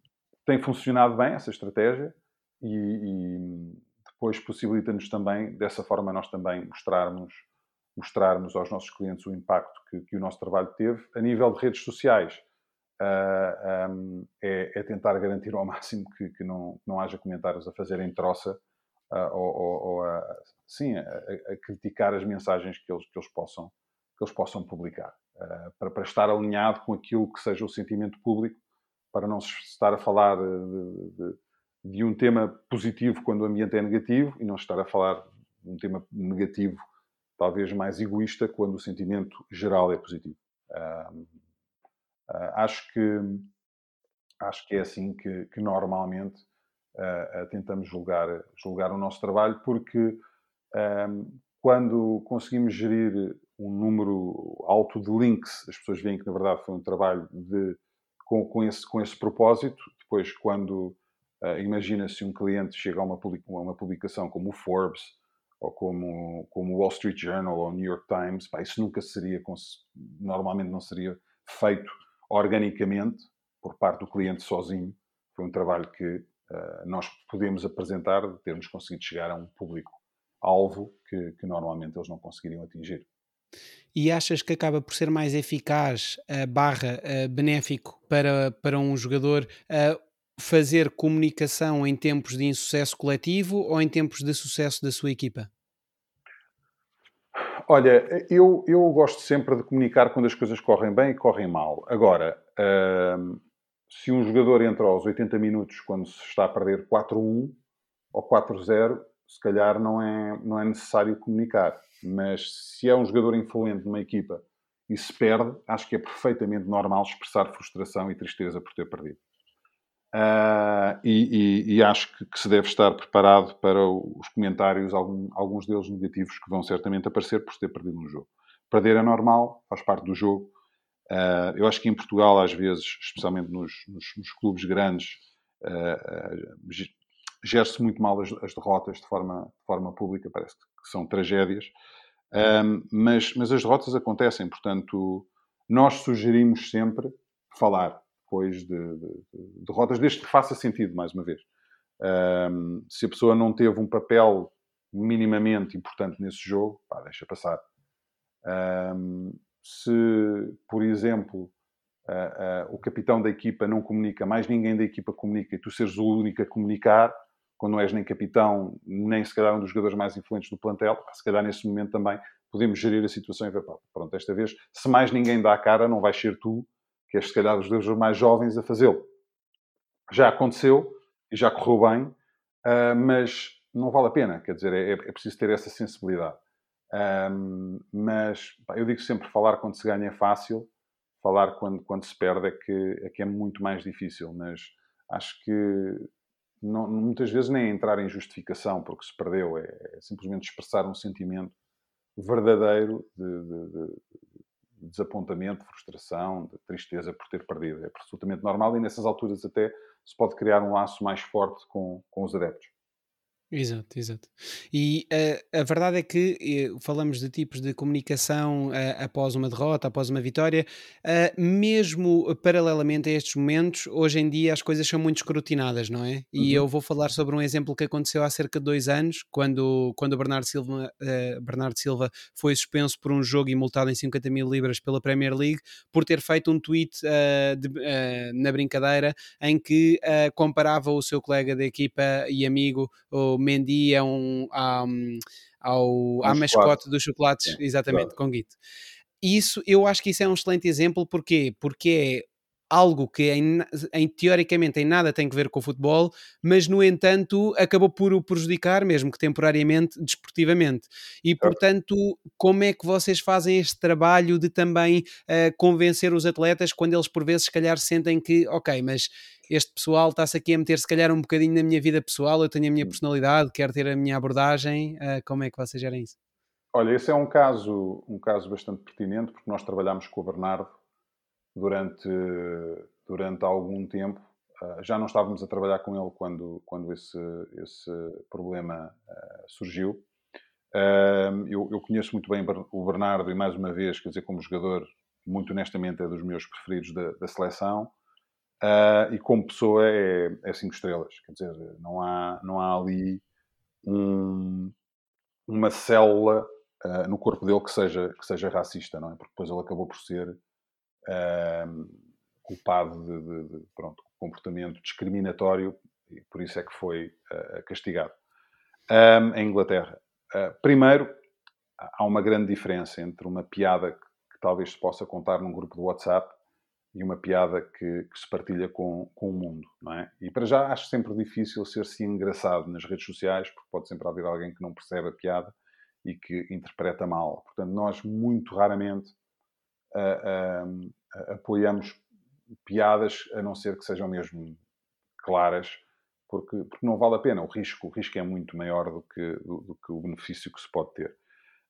Speaker 3: tem funcionado bem essa estratégia e, e depois possibilita-nos também, dessa forma, nós também mostrarmos, mostrarmos aos nossos clientes o impacto que, que o nosso trabalho teve. A nível de redes sociais, uh, ah, um, é, é, tentar garantir ao máximo que, que não, não haja comentários a fazer em troça ou, ou, ou a, sim, a, a, criticar as mensagens que eles, que eles, possam, que eles possam publicar, uh, para, para estar alinhado com aquilo que seja o sentimento público, para não se estar a falar de, de, de um tema positivo quando o ambiente é negativo e não estar a falar de um tema negativo, talvez mais egoísta, quando o sentimento geral é positivo. Uh, Uh, acho que acho que é assim que, que normalmente uh, uh, tentamos julgar, julgar o nosso trabalho, porque quando conseguimos gerir um número alto de links, as pessoas veem que na verdade foi um trabalho de, com, com, esse, com esse propósito. Depois, quando imagina-se um cliente chega a uma, uma publicação como o Forbes, ou como, como o Wall Street Journal ou o New York Times, pá, isso nunca seria, normalmente não seria feito organicamente, por parte do cliente sozinho. Foi um trabalho que uh, nós podemos apresentar de termos conseguido chegar a um público-alvo que, que normalmente eles não conseguiriam atingir.
Speaker 2: E achas que acaba por ser mais eficaz, uh, barra uh, benéfico para, para um jogador uh, fazer comunicação em tempos de insucesso coletivo ou em tempos de sucesso da sua equipa?
Speaker 3: Olha, eu, eu gosto sempre de comunicar quando as coisas correm bem e correm mal. Agora, uh, se um jogador entra aos 80 minutos quando se está a perder 4-1 ou 4-0, se calhar não é, não é necessário comunicar. Mas se é um jogador influente numa equipa e se perde, acho que é perfeitamente normal expressar frustração e tristeza por ter perdido. Uh, e, e, e, acho que, que, se deve estar preparado para os comentários, algum, alguns deles negativos, que vão certamente aparecer por se ter perdido um jogo. Perder é normal, faz parte do jogo. Uh, eu acho que em Portugal, às vezes, especialmente nos, nos, nos clubes grandes, uh, uh, gera-se muito mal as, as, derrotas de forma, de forma pública, parece que são tragédias. Um, mas, mas as derrotas acontecem, portanto, nós sugerimos sempre falar depois de, de, de derrotas, desde que faça sentido, mais uma vez. Um, se a pessoa não teve um papel minimamente importante nesse jogo, pá, deixa passar. Um, se, por exemplo, uh, uh, o capitão da equipa não comunica, mais ninguém da equipa comunica, e tu seres o único a comunicar, quando não és nem capitão, nem se calhar um dos jogadores mais influentes do plantel, se calhar nesse momento também podemos gerir a situação e ver, pronto, desta vez, se mais ninguém dá a cara, não vais ser tu, que és se calhar dos jogadores mais jovens a fazê-lo. Já aconteceu e já correu bem, uh, mas não vale a pena, quer dizer, é, é preciso ter essa sensibilidade. Um, mas pá, eu digo sempre: falar quando se ganha é fácil, falar quando, quando se perde é que, é que é muito mais difícil. Mas acho que não, muitas vezes nem é entrar em justificação porque se perdeu, é, é simplesmente expressar um sentimento verdadeiro de, de, de, desapontamento, de frustração, de tristeza por ter perdido. É absolutamente normal e nessas alturas até se pode criar um laço mais forte com, com os adeptos.
Speaker 2: Exato, exato. E uh, a verdade é que uh, falamos de tipos de comunicação uh, após uma derrota, após uma vitória, mesmo paralelamente a estes momentos, hoje em dia as coisas são muito escrutinadas, não é? E uhum. eu vou falar sobre um exemplo que aconteceu há cerca de dois anos, quando, quando o Bernardo Silva, Bernardo Silva foi suspenso por um jogo e multado em 50 mil libras pela Premier League por ter feito um tweet de, na brincadeira em que comparava o seu colega da equipa e amigo, o Mendy é um, um ao, à mascote dos chocolates, é, exatamente, claro. com Guito. Isso, eu acho que isso é um excelente exemplo, porquê? Porque é algo que em, em, teoricamente em nada tem que ver com o futebol, mas no entanto acabou por o prejudicar, mesmo que temporariamente, desportivamente. E portanto, como é que vocês fazem este trabalho de também uh, convencer os atletas quando eles por vezes se calhar sentem que, ok, mas este pessoal está-se aqui a meter se calhar um bocadinho na minha vida pessoal, eu tenho a minha personalidade, quero ter a minha abordagem, uh, como é que vocês gerem isso?
Speaker 3: Olha, esse é um caso, um caso bastante pertinente, porque nós trabalhamos com o Bernardo durante, durante algum tempo. Uh, já não estávamos a trabalhar com ele quando, quando esse, esse problema uh, surgiu. Uh, eu, eu, conheço muito bem o Bernardo e, mais uma vez, quer dizer, como jogador, muito honestamente, é dos meus preferidos da, da seleção. E como pessoa é, é cinco estrelas. Quer dizer, não há, não há ali um, uma célula no corpo dele que seja, que seja racista, não é? Porque depois ele acabou por ser uh, culpado de, de, de, pronto, comportamento discriminatório e por isso é que foi castigado. Um, em Inglaterra. primeiro, há uma grande diferença entre uma piada que, que talvez se possa contar num grupo de WhatsApp e uma piada que, que, se partilha com, com o mundo, não é? E para já acho sempre difícil ser-se engraçado nas redes sociais, porque pode sempre haver alguém que não percebe a piada e que interpreta mal. Portanto, nós muito raramente apoiamos piadas, a não ser que sejam mesmo claras, porque, porque não vale a pena. O risco, o risco é muito maior do que, do, do que o benefício que se pode ter.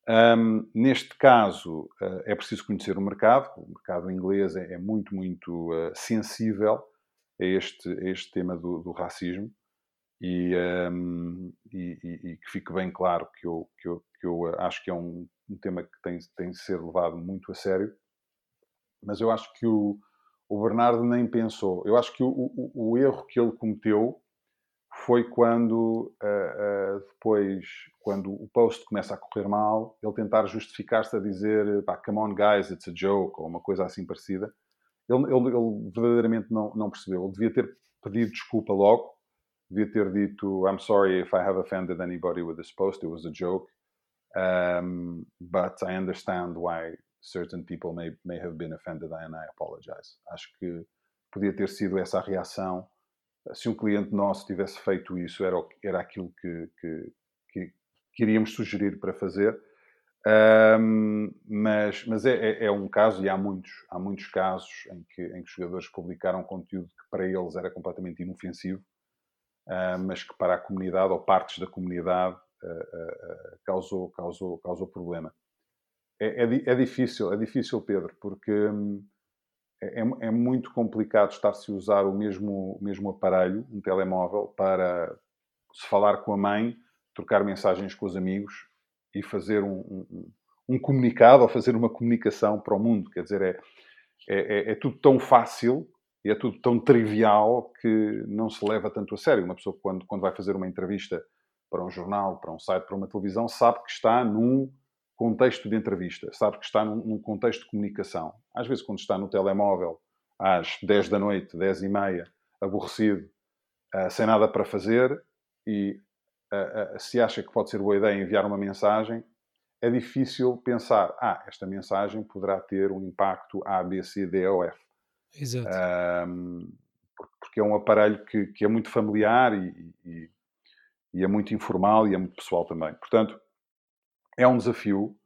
Speaker 3: Um, neste caso, uh, é preciso conhecer o mercado. O mercado inglês é, é muito, muito uh, sensível a este, a este tema do, do racismo e, um, e, e, e, que fique bem claro que eu, que eu, que eu acho que é um, um, tema que tem, tem de ser levado muito a sério. Mas eu acho que o, o Bernardo nem pensou. Eu acho que o, o, o erro que ele cometeu foi quando uh, uh, depois, quando o post começa a correr mal, ele tentar justificar-se a dizer pá, come on guys, it's a joke, ou uma coisa assim parecida. Ele, ele, ele, verdadeiramente não, não percebeu. Ele devia ter pedido desculpa logo, devia ter dito I'm sorry if I have offended anybody with this post, it was a joke. Um, but I understand why certain people may, may have been offended and I apologize. Acho que podia ter sido essa a reação se um cliente nosso tivesse feito isso, era, era aquilo que, que, que, que iríamos sugerir para fazer. Um, mas mas é, é, é, um caso, e há muitos, há muitos casos em que, em que os jogadores publicaram conteúdo que para eles era completamente inofensivo, uh, mas que para a comunidade ou partes da comunidade uh, uh, causou, causou, causou problema. É, é, é, difícil, é difícil, Pedro, porque hum, é, é, é, muito complicado estar-se a usar o mesmo, o mesmo aparelho, um telemóvel, para se falar com a mãe, trocar mensagens com os amigos e fazer um, um, um comunicado ou fazer uma comunicação para o mundo. Quer dizer, é, é, é, tudo tão fácil e é tudo tão trivial que não se leva tanto a sério. Uma pessoa, quando, quando vai fazer uma entrevista para um jornal, para um site, para uma televisão, sabe que está num contexto de entrevista, sabe que está num, num, contexto de comunicação. Às vezes, quando está no telemóvel, às 10 da noite, 10 e meia, aborrecido, uh, sem nada para fazer, e uh, uh, se acha que pode ser boa ideia enviar uma mensagem, é difícil pensar, ah, esta mensagem poderá ter um impacto A, B, C, D ou F.
Speaker 2: Exato.
Speaker 3: porque é um aparelho que, que é muito familiar e, e, e, é muito informal e é muito pessoal também. Portanto, é um desafio.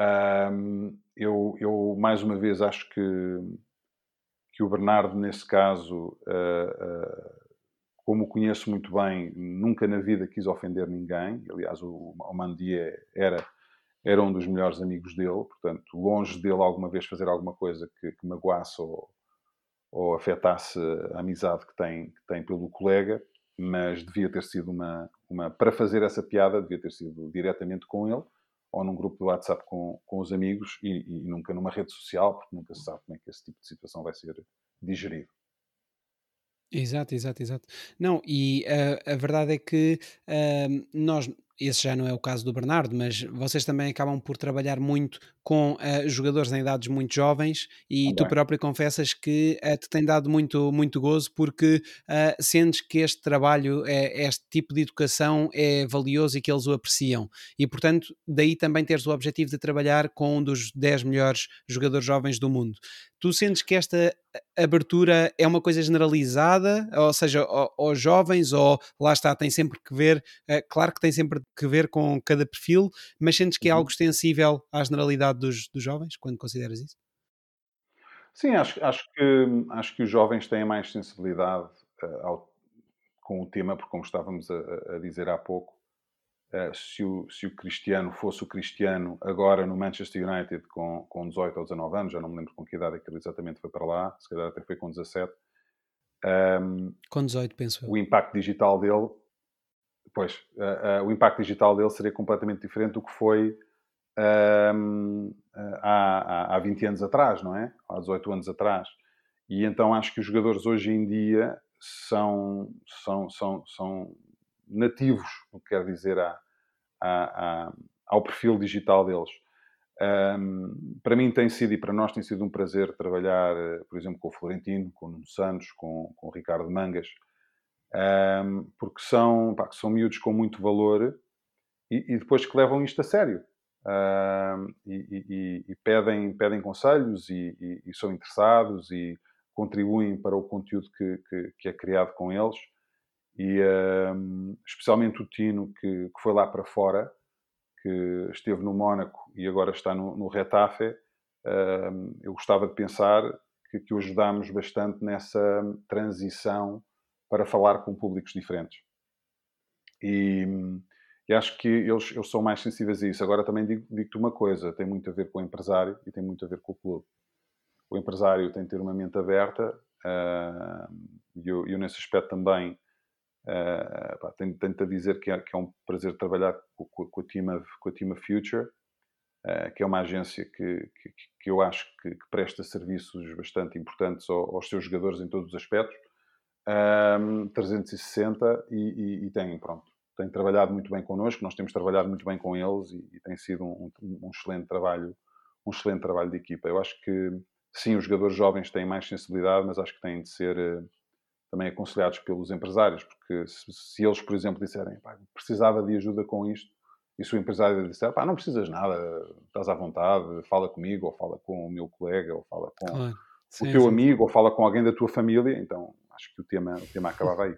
Speaker 3: Um, eu, eu, mais uma vez, acho que, que o Bernardo, nesse caso, uh, uh, como o conheço muito bem, nunca na vida quis ofender ninguém. Aliás, o, o Mandier era, era um dos melhores amigos dele, portanto, longe dele alguma vez fazer alguma coisa que, que magoasse ou, ou afetasse a amizade que tem, que tem pelo colega, mas devia ter sido uma, uma. Para fazer essa piada, devia ter sido diretamente com ele ou num grupo de WhatsApp com, com os amigos e, e, nunca numa rede social, porque nunca se sabe como é que esse tipo de situação vai ser digerido.
Speaker 2: Exato, exato, exato. Não, e uh, a verdade é que uh, nós, esse já não é o caso do Bernardo, mas vocês também acabam por trabalhar muito com uh, jogadores em idades muito jovens e tu próprio confessas que uh, te tem dado muito, muito gozo porque uh, sentes que este trabalho, é, este tipo de educação é valioso e que eles o apreciam. E portanto, daí também teres o objetivo de trabalhar com um dos 10 melhores jogadores jovens do mundo. Tu sentes que esta abertura é uma coisa generalizada, ou seja, aos jovens, ou lá está, tem sempre que ver, claro que tem sempre que ver com cada perfil, mas sentes que é uhum. algo extensível à generalidade dos, dos jovens, quando consideras isso?
Speaker 3: Sim, acho, acho, que, acho que os jovens têm mais sensibilidade uh, ao, com o tema, porque, como estávamos a, a dizer há pouco, uh, se, o, se o Cristiano fosse o Cristiano agora no Manchester United com, com 18 ou 19 anos, já não me lembro com que idade é que ele exatamente foi para lá, se calhar até foi com 17. Um,
Speaker 2: ehm, com 18, penso eu.
Speaker 3: O impacto digital dele Pois, uh, uh, o impacto digital dele seria completamente diferente do que foi uh, há, há 20 anos atrás, não é? Há 18 anos atrás. E então acho que os jogadores hoje em dia são, são, são, são nativos, o que quer dizer, a, a, a, ao perfil digital deles. Um, para mim tem sido e para nós tem sido um prazer trabalhar, por exemplo, com o Florentino, com o Nuno Santos, com, com o Ricardo Mangas, um, porque são, pá, são miúdos com muito valor e, e, depois que levam isto a sério. Um, e, e, e, pedem, pedem conselhos e, são interessados e contribuem para o conteúdo que, que, que é criado com eles. E um, especialmente o Tino, que, que, foi lá para fora, que esteve no Mónaco e agora está no, no Retafe, eu gostava de pensar que, que o ajudámos bastante nessa transição para falar com públicos diferentes. E, e acho que eles, eles, são mais sensíveis a isso. Agora também digo-te digo uma coisa: tem muito a ver com o empresário e tem muito a ver com o clube. O empresário tem de ter uma mente aberta uh, e eu, eu, nesse aspecto também uh, pá, tenho, tenho a dizer que é, que é, um prazer trabalhar com, com, com, a, Team Future, uh, que é uma agência que, que, que eu acho que, que, presta serviços bastante importantes aos seus jogadores em todos os aspectos um, 360 e, e, e tem, pronto, tem trabalhado muito bem connosco, nós temos trabalhado muito bem com eles e, e tem sido um, um, excelente trabalho, um excelente trabalho de equipa. Eu acho que sim, os jogadores jovens têm mais sensibilidade, mas acho que têm de ser uh, também aconselhados pelos empresários, porque se, se eles, por exemplo, disserem precisava de ajuda com isto, e se o empresário disser pá, não precisas nada, estás à vontade, fala comigo, ou fala com o meu colega, ou fala com claro. sim, o teu sim. amigo, ou fala com alguém da tua família, então acho que o tema, o tema acabava aí.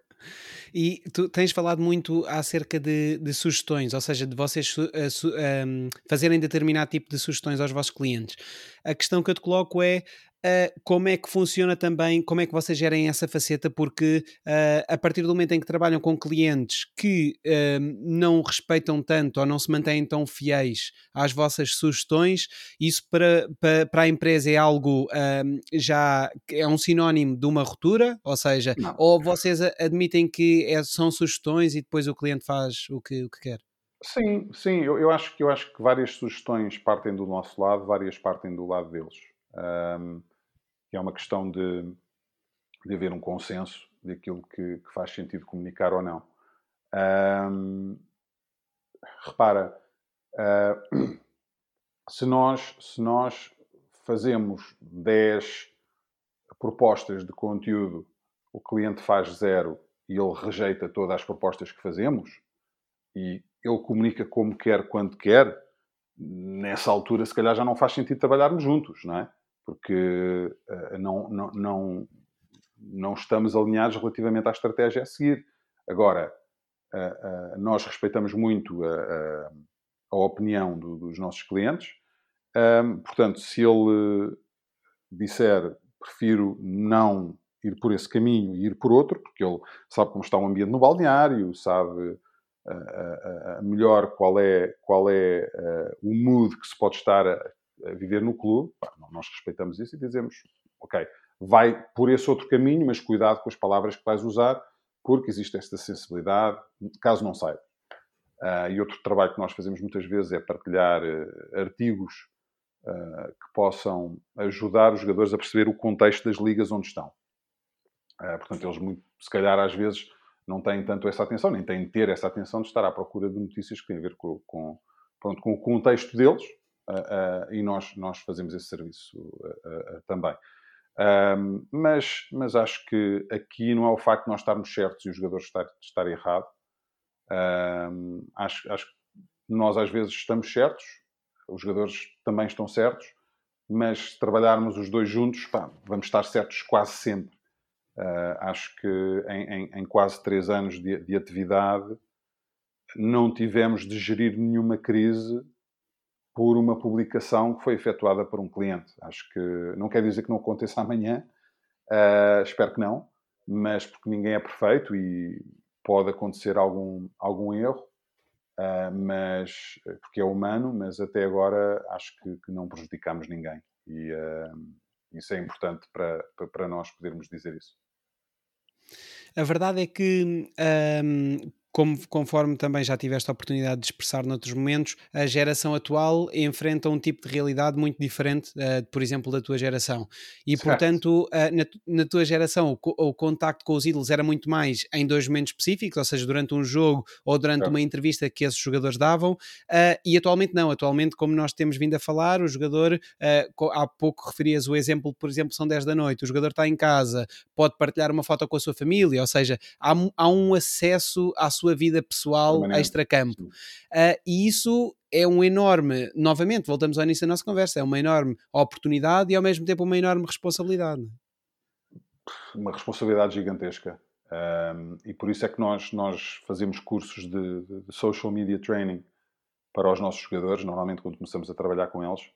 Speaker 2: E tu tens falado muito acerca de, de sugestões, ou seja, de vocês uh, su, um, fazerem determinado tipo de sugestões aos vossos clientes. A questão que eu te coloco é: uh, como é que funciona também, como é que vocês gerem essa faceta, porque uh, a partir do momento em que trabalham com clientes que uh, não respeitam tanto ou não se mantêm tão fiéis às vossas sugestões, isso para, para, para a empresa é algo já é um sinónimo de uma ruptura, ou seja, não. ou vocês admitem que é, são sugestões e depois o cliente faz o que, o que quer?
Speaker 3: Sim, sim, eu, eu, acho que, eu acho que várias sugestões partem do nosso lado, várias partem do lado deles. Um, é uma questão de, de haver um consenso daquilo que, que faz sentido comunicar ou não. Repara, uh, se, nós, se nós fazemos 10 propostas de conteúdo, o cliente faz zero e ele rejeita todas as propostas que fazemos, e ele comunica como quer, quando quer, nessa altura, se calhar já não faz sentido trabalharmos juntos, não é? Porque uh, não, não, não, não estamos alinhados relativamente à estratégia a seguir. Agora, uh, uh, nós respeitamos muito a, a opinião do, dos nossos clientes, portanto, se ele disser prefiro não ir por esse caminho e ir por outro, porque ele sabe como está o ambiente no balneário, sabe melhor qual é, qual é o mood que se pode estar a, a viver no clube, pá, nós respeitamos isso e dizemos, ok, vai por esse outro caminho, mas cuidado com as palavras que vais usar, porque existe esta sensibilidade, caso não saiba. Uh, e outro trabalho que nós fazemos muitas vezes é partilhar uh, artigos uh, que possam ajudar os jogadores a perceber o contexto das ligas onde estão. portanto, eles, muito, se calhar, às vezes não têm tanto essa atenção, nem têm de ter essa atenção de estar à procura de notícias que têm a ver com, com, pronto, com o contexto deles e nós, nós fazemos esse serviço também. mas, mas acho que aqui não é o facto de nós estarmos certos e os jogadores estar, estar errado. acho, acho que nós às vezes estamos certos, os jogadores também estão certos, mas se trabalharmos os dois juntos, pá, vamos estar certos quase sempre. Uh, acho que em, em, em, quase três anos de, de, atividade não tivemos de gerir nenhuma crise por uma publicação que foi efetuada por um cliente. Acho que não quer dizer que não aconteça amanhã, uh, espero que não, mas porque ninguém é perfeito e pode acontecer algum, algum erro, uh, mas porque é humano, mas até agora acho que, que não prejudicamos ninguém. E, isso é importante para, para nós podermos dizer isso.
Speaker 2: A verdade é que um, como, conforme também já tiveste a oportunidade de expressar noutros momentos, a geração atual enfrenta um tipo de realidade muito diferente, uh, por exemplo, da tua geração. E, certo. portanto, uh, na, na, tua geração, o, o, contacto com os ídolos era muito mais em dois momentos específicos, ou seja, durante um jogo ou durante certo. uma entrevista que esses jogadores davam, uh, e atualmente não. Atualmente, como nós temos vindo a falar, o jogador, há pouco referias o exemplo, por exemplo, são 10 da noite, o jogador está em casa, pode partilhar uma foto com a sua família, ou seja, há, há um acesso à sua vida pessoal extra-campo. Uh, e isso é um enorme, novamente, voltamos ao início da nossa conversa, é uma enorme oportunidade e ao mesmo tempo uma enorme responsabilidade.
Speaker 3: Uma responsabilidade gigantesca. Um, e por isso é que nós, nós fazemos cursos de, de, social media training para os nossos jogadores, normalmente quando começamos a trabalhar com eles,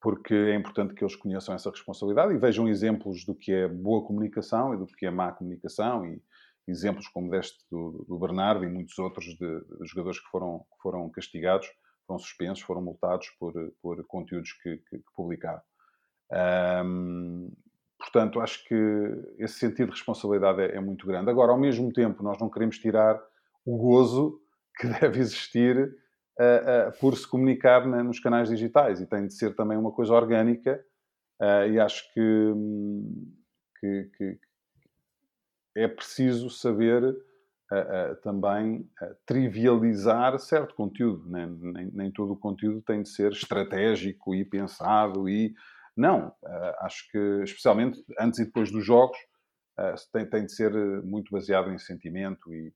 Speaker 3: porque é importante que eles conheçam essa responsabilidade e vejam exemplos do que é boa comunicação e do que é má comunicação e, exemplos como deste do, do Bernardo e muitos outros de, de jogadores que foram, que foram castigados, foram suspensos, foram multados por, por conteúdos que, que, que publicaram. Um, portanto, acho que esse sentido de responsabilidade é, é, muito grande. Agora, ao mesmo tempo, nós não queremos tirar o gozo que deve existir uh, uh, por se comunicar nos canais digitais e tem de ser também uma coisa orgânica. Uh, e acho que, hum, que, que, é preciso saber uh, uh, também uh, trivializar certo conteúdo. Né? Nem, nem, todo o conteúdo tem de ser estratégico e pensado e não. acho que especialmente antes e depois dos jogos tem, tem, de ser muito baseado em sentimento e,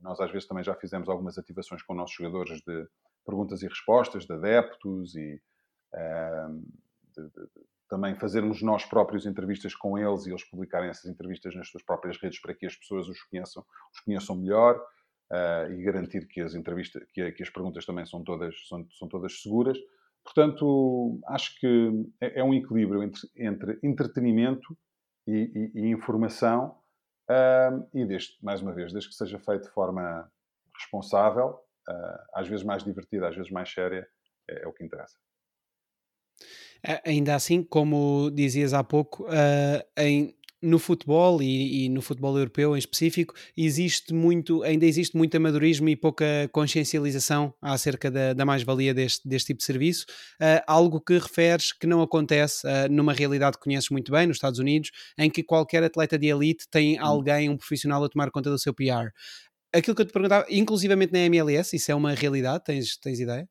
Speaker 3: nós às vezes também já fizemos algumas ativações com nossos jogadores de perguntas e respostas, de adeptos e de, de, também fazermos nós próprios entrevistas com eles e eles publicarem essas entrevistas nas suas próprias redes para que as pessoas os conheçam, os conheçam melhor uh, e garantir que as entrevistas, que, que, as perguntas também são todas, são, são todas seguras. Portanto, acho que é, é um equilíbrio entre, entre entretenimento e, e, e informação, uh, e desde, mais uma vez, desde que seja feito de forma responsável, uh, às vezes mais divertida, às vezes mais séria, é, é o que interessa.
Speaker 2: Ainda assim, como dizias há pouco, uh, em, no futebol e, e, no futebol europeu em específico, existe muito, ainda existe muito amadorismo e pouca consciencialização acerca da, da mais-valia deste, deste tipo de serviço. Uh, algo que referes que não acontece uh, numa realidade que conheces muito bem, nos Estados Unidos, em que qualquer atleta de elite tem hum. alguém, um profissional a tomar conta do seu PR. Aquilo que eu te perguntava, inclusivamente na MLS, isso é uma realidade? Tens, tens ideia?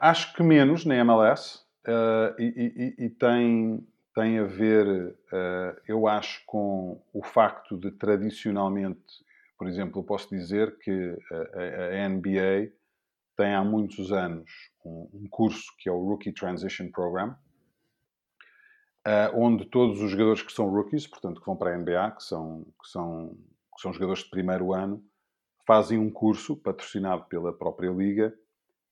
Speaker 3: Acho que menos na MLS uh, e, e, e tem tem a ver, uh, eu acho, com o facto de tradicionalmente, por exemplo, posso dizer que a, a NBA tem há muitos anos um, um, curso que é o Rookie Transition Program, uh, onde todos os jogadores que são rookies, portanto que vão para a NBA, que são, que são, que são jogadores de primeiro ano, fazem um curso patrocinado pela própria liga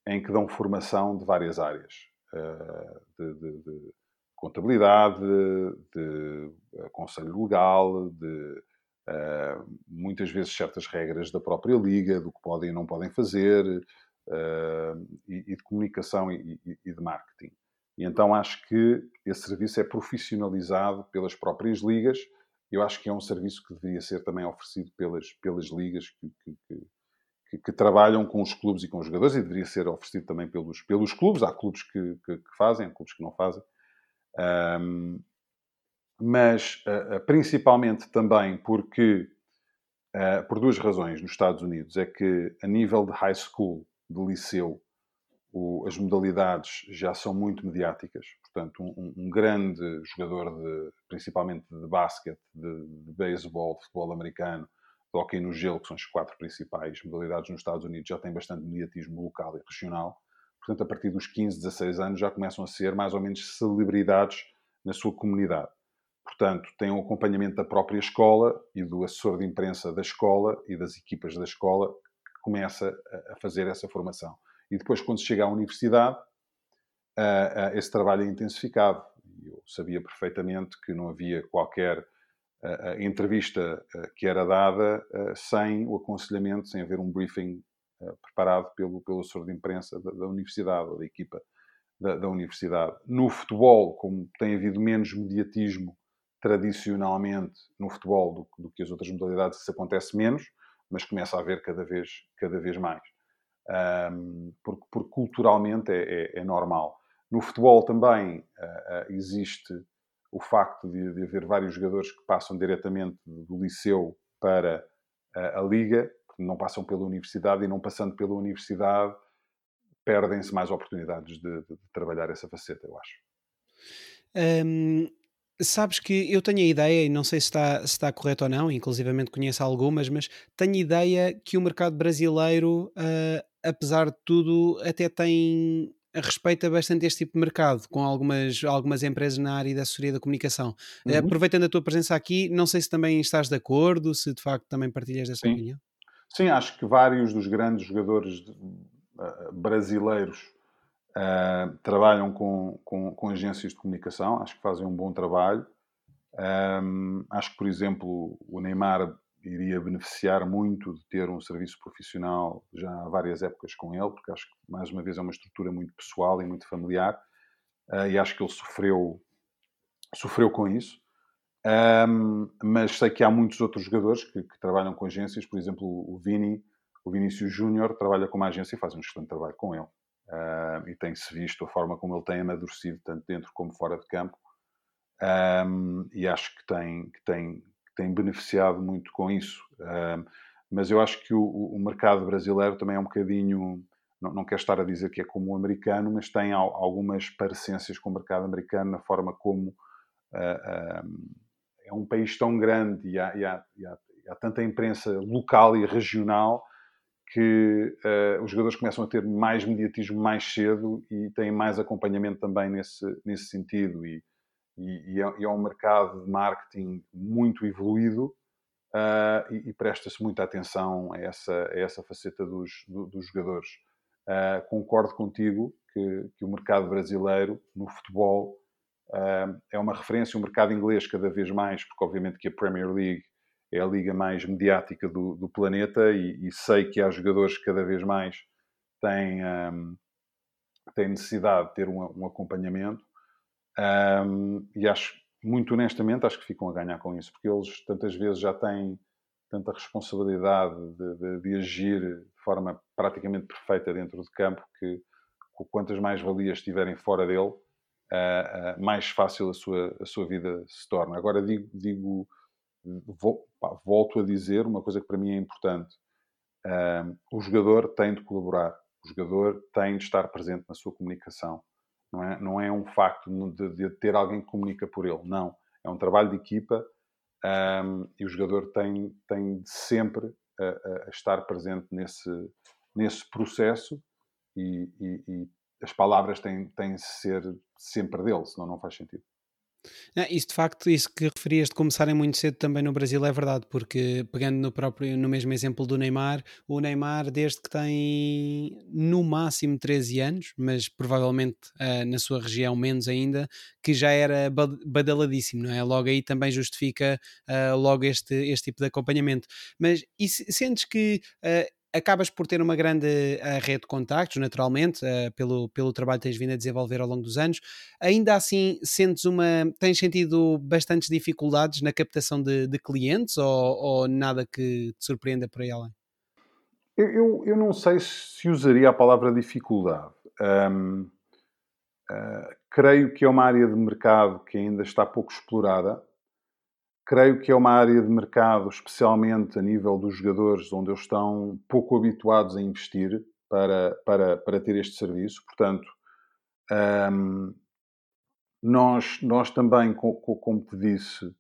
Speaker 3: em que dão formação de várias áreas. Uh, de, de, de contabilidade, de uh, conselho legal, de uh, muitas vezes certas regras da própria liga, do que podem e não podem fazer, e, de comunicação e, e, e, de marketing. E então acho que esse serviço é profissionalizado pelas próprias ligas. Eu acho que é um serviço que deveria ser também oferecido pelas, pelas ligas que, que, que, que, trabalham com os clubes e com os jogadores e deveria ser oferecido também pelos, pelos clubes. Há clubes que, que, fazem, há clubes que não fazem. Um, mas uh, principalmente também porque, uh, por duas razões nos Estados Unidos, é que a nível de high school, de liceu, o, as modalidades já são muito mediáticas. Portanto, um, um grande jogador, de, principalmente de basquete, de, de beisebol, de futebol americano, de hockey no gelo, que são as quatro principais modalidades nos Estados Unidos, já tem bastante mediatismo local e regional portanto, a partir dos 15, 16 anos já começam a ser mais ou menos celebridades na sua comunidade. Portanto, têm um acompanhamento da própria escola e do assessor de imprensa da escola e das equipas da escola que começa a fazer essa formação. E depois, quando se chega à universidade, esse trabalho é intensificado. Eu sabia perfeitamente que não havia qualquer entrevista que era dada sem o aconselhamento, sem haver um briefing eh, preparado pelo, pelo assessor de imprensa da, da universidade, ou da equipa da, da, universidade. No futebol, como tem havido menos mediatismo tradicionalmente no futebol do, do, que as outras modalidades, isso acontece menos, mas começa a haver cada vez, cada vez mais. Um, porque, porque, culturalmente é, é, é, normal. No futebol também uh, uh, existe o facto de, de, haver vários jogadores que passam diretamente do liceu para uh, a liga não passam pela universidade e não passando pela universidade perdem-se mais oportunidades de, de, de, trabalhar essa faceta, eu acho.
Speaker 2: Hum, sabes que eu tenho a ideia, e não sei se está, se está correto ou não, inclusivamente conheço algumas, mas tenho a ideia que o mercado brasileiro, uh, apesar de tudo, até tem respeita bastante este tipo de mercado, com algumas, algumas empresas na área da assessoria da comunicação. Uhum. Aproveitando a tua presença aqui, não sei se também estás de acordo, se de facto também partilhas dessa
Speaker 3: Sim.
Speaker 2: opinião.
Speaker 3: Sim, acho que vários dos grandes jogadores uh, brasileiros uh, trabalham com, com, com, agências de comunicação, acho que fazem um bom trabalho. Um, acho que, por exemplo, o Neymar iria beneficiar muito de ter um serviço profissional já há várias épocas com ele, porque acho que, mais uma vez, é uma estrutura muito pessoal e muito familiar, uh, e acho que ele sofreu, sofreu com isso. Mas sei que há muitos outros jogadores que, que, trabalham com agências, por exemplo, o Vini, o Vinícius Júnior, trabalha com uma agência e faz um excelente trabalho com ele. E tem-se visto a forma como ele tem amadurecido, tanto dentro como fora de campo. E acho que tem, que, tem, tem beneficiado muito com isso. Mas eu acho que o, o, mercado brasileiro também é um bocadinho. Não, não quero estar a dizer que é como o americano, mas tem algumas parecências com o mercado americano na forma como. Uh, é um país tão grande e há, e há, e há, há tanta imprensa local e regional que uh, os jogadores começam a ter mais mediatismo mais cedo e têm mais acompanhamento também nesse, nesse sentido. E, e, e, é, e é, um mercado de marketing muito evoluído uh, e, e presta-se muita atenção a essa, a essa faceta dos, do, dos jogadores. uh, concordo contigo que, que, o mercado brasileiro no futebol uh, é uma referência, o mercado inglês cada vez mais, porque obviamente que a Premier League é a liga mais mediática do, do planeta e, e, sei que há jogadores que cada vez mais têm, um, têm necessidade de ter um, um acompanhamento um, e acho, muito honestamente, acho que ficam a ganhar com isso, porque eles tantas vezes já têm tanta responsabilidade de, de, de agir de forma praticamente perfeita dentro de campo que quantas mais valias estiverem fora dele, uh, uh, mais fácil a sua, a sua vida se torna. Agora digo, digo pá, volto a dizer uma coisa que para mim é importante. O jogador tem de colaborar, o jogador tem de estar presente na sua comunicação. Não é, não é um facto de, de ter alguém que comunica por ele, não. É um trabalho de equipa um, e o jogador tem, tem de sempre a, a estar presente nesse, nesse processo e, e, e, as palavras têm, têm de ser sempre dele, senão não faz sentido.
Speaker 2: Isso de facto, isso que referias de começarem muito cedo também no Brasil é verdade, porque pegando no próprio, no mesmo exemplo do Neymar, o Neymar desde que tem no máximo 13 anos, mas provavelmente uh, na sua região menos ainda, que já era badaladíssimo, não é? Logo aí também justifica uh, logo este, este tipo de acompanhamento. Mas e sentes que uh, acabas por ter uma grande uh, rede de contactos, naturalmente, uh, pelo, pelo trabalho que tens vindo a desenvolver ao longo dos anos. Ainda assim, sentes uma. tens sentido bastantes dificuldades na captação de, de clientes ou, ou, nada que te surpreenda por aí além?
Speaker 3: Eu, eu, eu não sei se usaria a palavra dificuldade. Uh, eh, creio que é uma área de mercado que ainda está pouco explorada Creio que é uma área de mercado, especialmente a nível dos jogadores, onde eles estão pouco habituados a investir para, para, para ter este serviço. Portanto, um, nós, nós também, como te disse,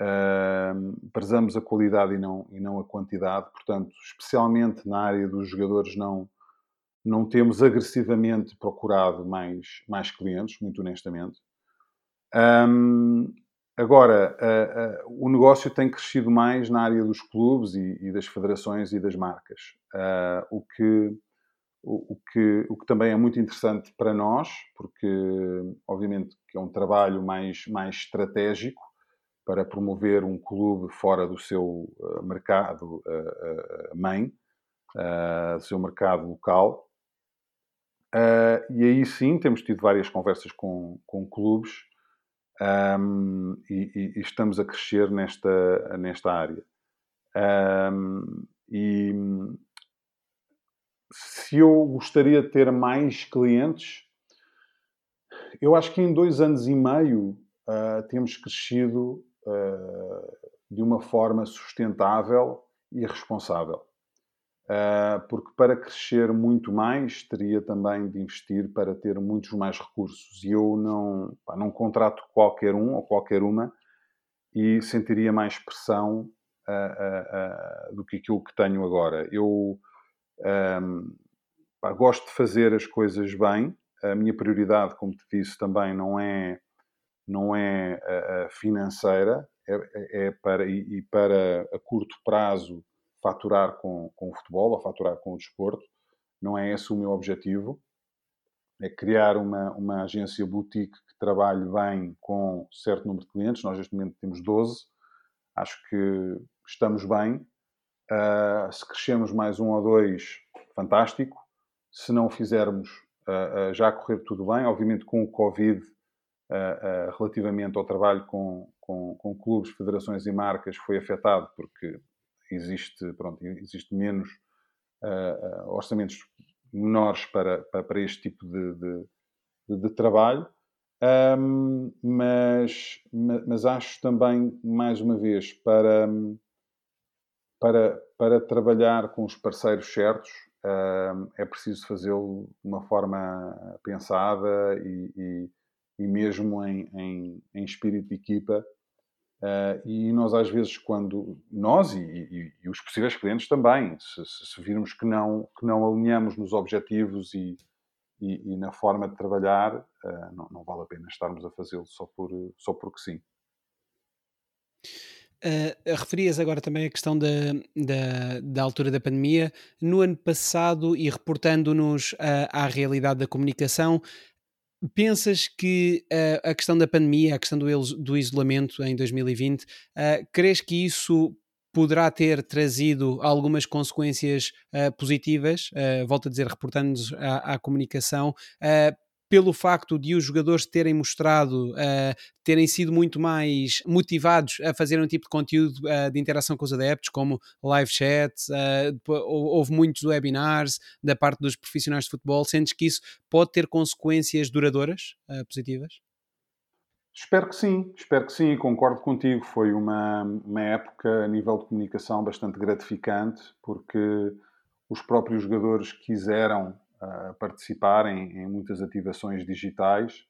Speaker 3: um, prezamos a qualidade e não, e não a quantidade. Portanto, especialmente na área dos jogadores, não, não temos agressivamente procurado mais, mais clientes, muito honestamente. Um, Agora, uh, uh, o negócio tem crescido mais na área dos clubes e, e das federações e das marcas, uh, o, que, o, o, que, o que também é muito interessante para nós, porque, obviamente, que é um trabalho mais, mais estratégico para promover um clube fora do seu mercado mãe, do seu mercado local. e aí sim, temos tido várias conversas com, com clubes um, e, e, estamos a crescer nesta, nesta área. Um, e se eu gostaria de ter mais clientes, eu acho que em dois anos e meio uh, temos crescido uh, de uma forma sustentável e responsável. Uh, porque para crescer muito mais teria também de investir para ter muitos mais recursos. E eu não, pá, não contrato qualquer um ou qualquer uma e sentiria mais pressão uh, uh, do que aquilo que tenho agora. Eu um, pá, gosto de fazer as coisas bem. A minha prioridade, como te disse, também não é, não é financeira, é, é, é para, e, e para a curto prazo faturar com, com o futebol ou faturar com o desporto. Não é esse o meu objetivo. É criar uma, uma agência boutique que trabalhe bem com certo número de clientes. Nós, neste momento, temos 12. Acho que estamos bem. Uh, se crescemos mais um ou dois, fantástico. Se não fizermos, uh, uh, já correr tudo bem. Obviamente, com o Covid, relativamente ao trabalho com, com, com clubes, federações e marcas, foi afetado porque existe, pronto, existe menos uh, orçamentos menores para, para, para, este tipo de, de, de trabalho, um, mas, mas acho também, mais uma vez, para, para, para trabalhar com os parceiros certos, um, é preciso fazê-lo de uma forma pensada e, e, e mesmo em, em, em espírito de equipa, Uh, e nós, às vezes, quando nós e, e, e os possíveis clientes também, se, se, virmos que não, que não alinhamos nos objetivos e, e na forma de trabalhar, uh, não, não, vale a pena estarmos a fazê-lo só, por, só porque sim.
Speaker 2: Uh, referias agora também a questão da, da, da, altura da pandemia. No ano passado, e reportando-nos à realidade da comunicação, pensas que uh, a questão da pandemia, a questão do, do isolamento em 2020, uh, crees que isso poderá ter trazido algumas consequências uh, positivas, uh, volto a dizer, reportando-nos à, à, comunicação, uh, pelo facto de os jogadores terem mostrado, uh, terem sido muito mais motivados a fazer um tipo de conteúdo uh, de interação com os adeptos, como live chats, uh, houve muitos webinars da parte dos profissionais de futebol. Sentes que isso pode ter consequências duradouras positivas?
Speaker 3: Espero que sim, espero que sim, concordo contigo. Foi uma, uma época a nível de comunicação bastante gratificante, porque os próprios jogadores quiseram uh, participar em, em, muitas ativações digitais.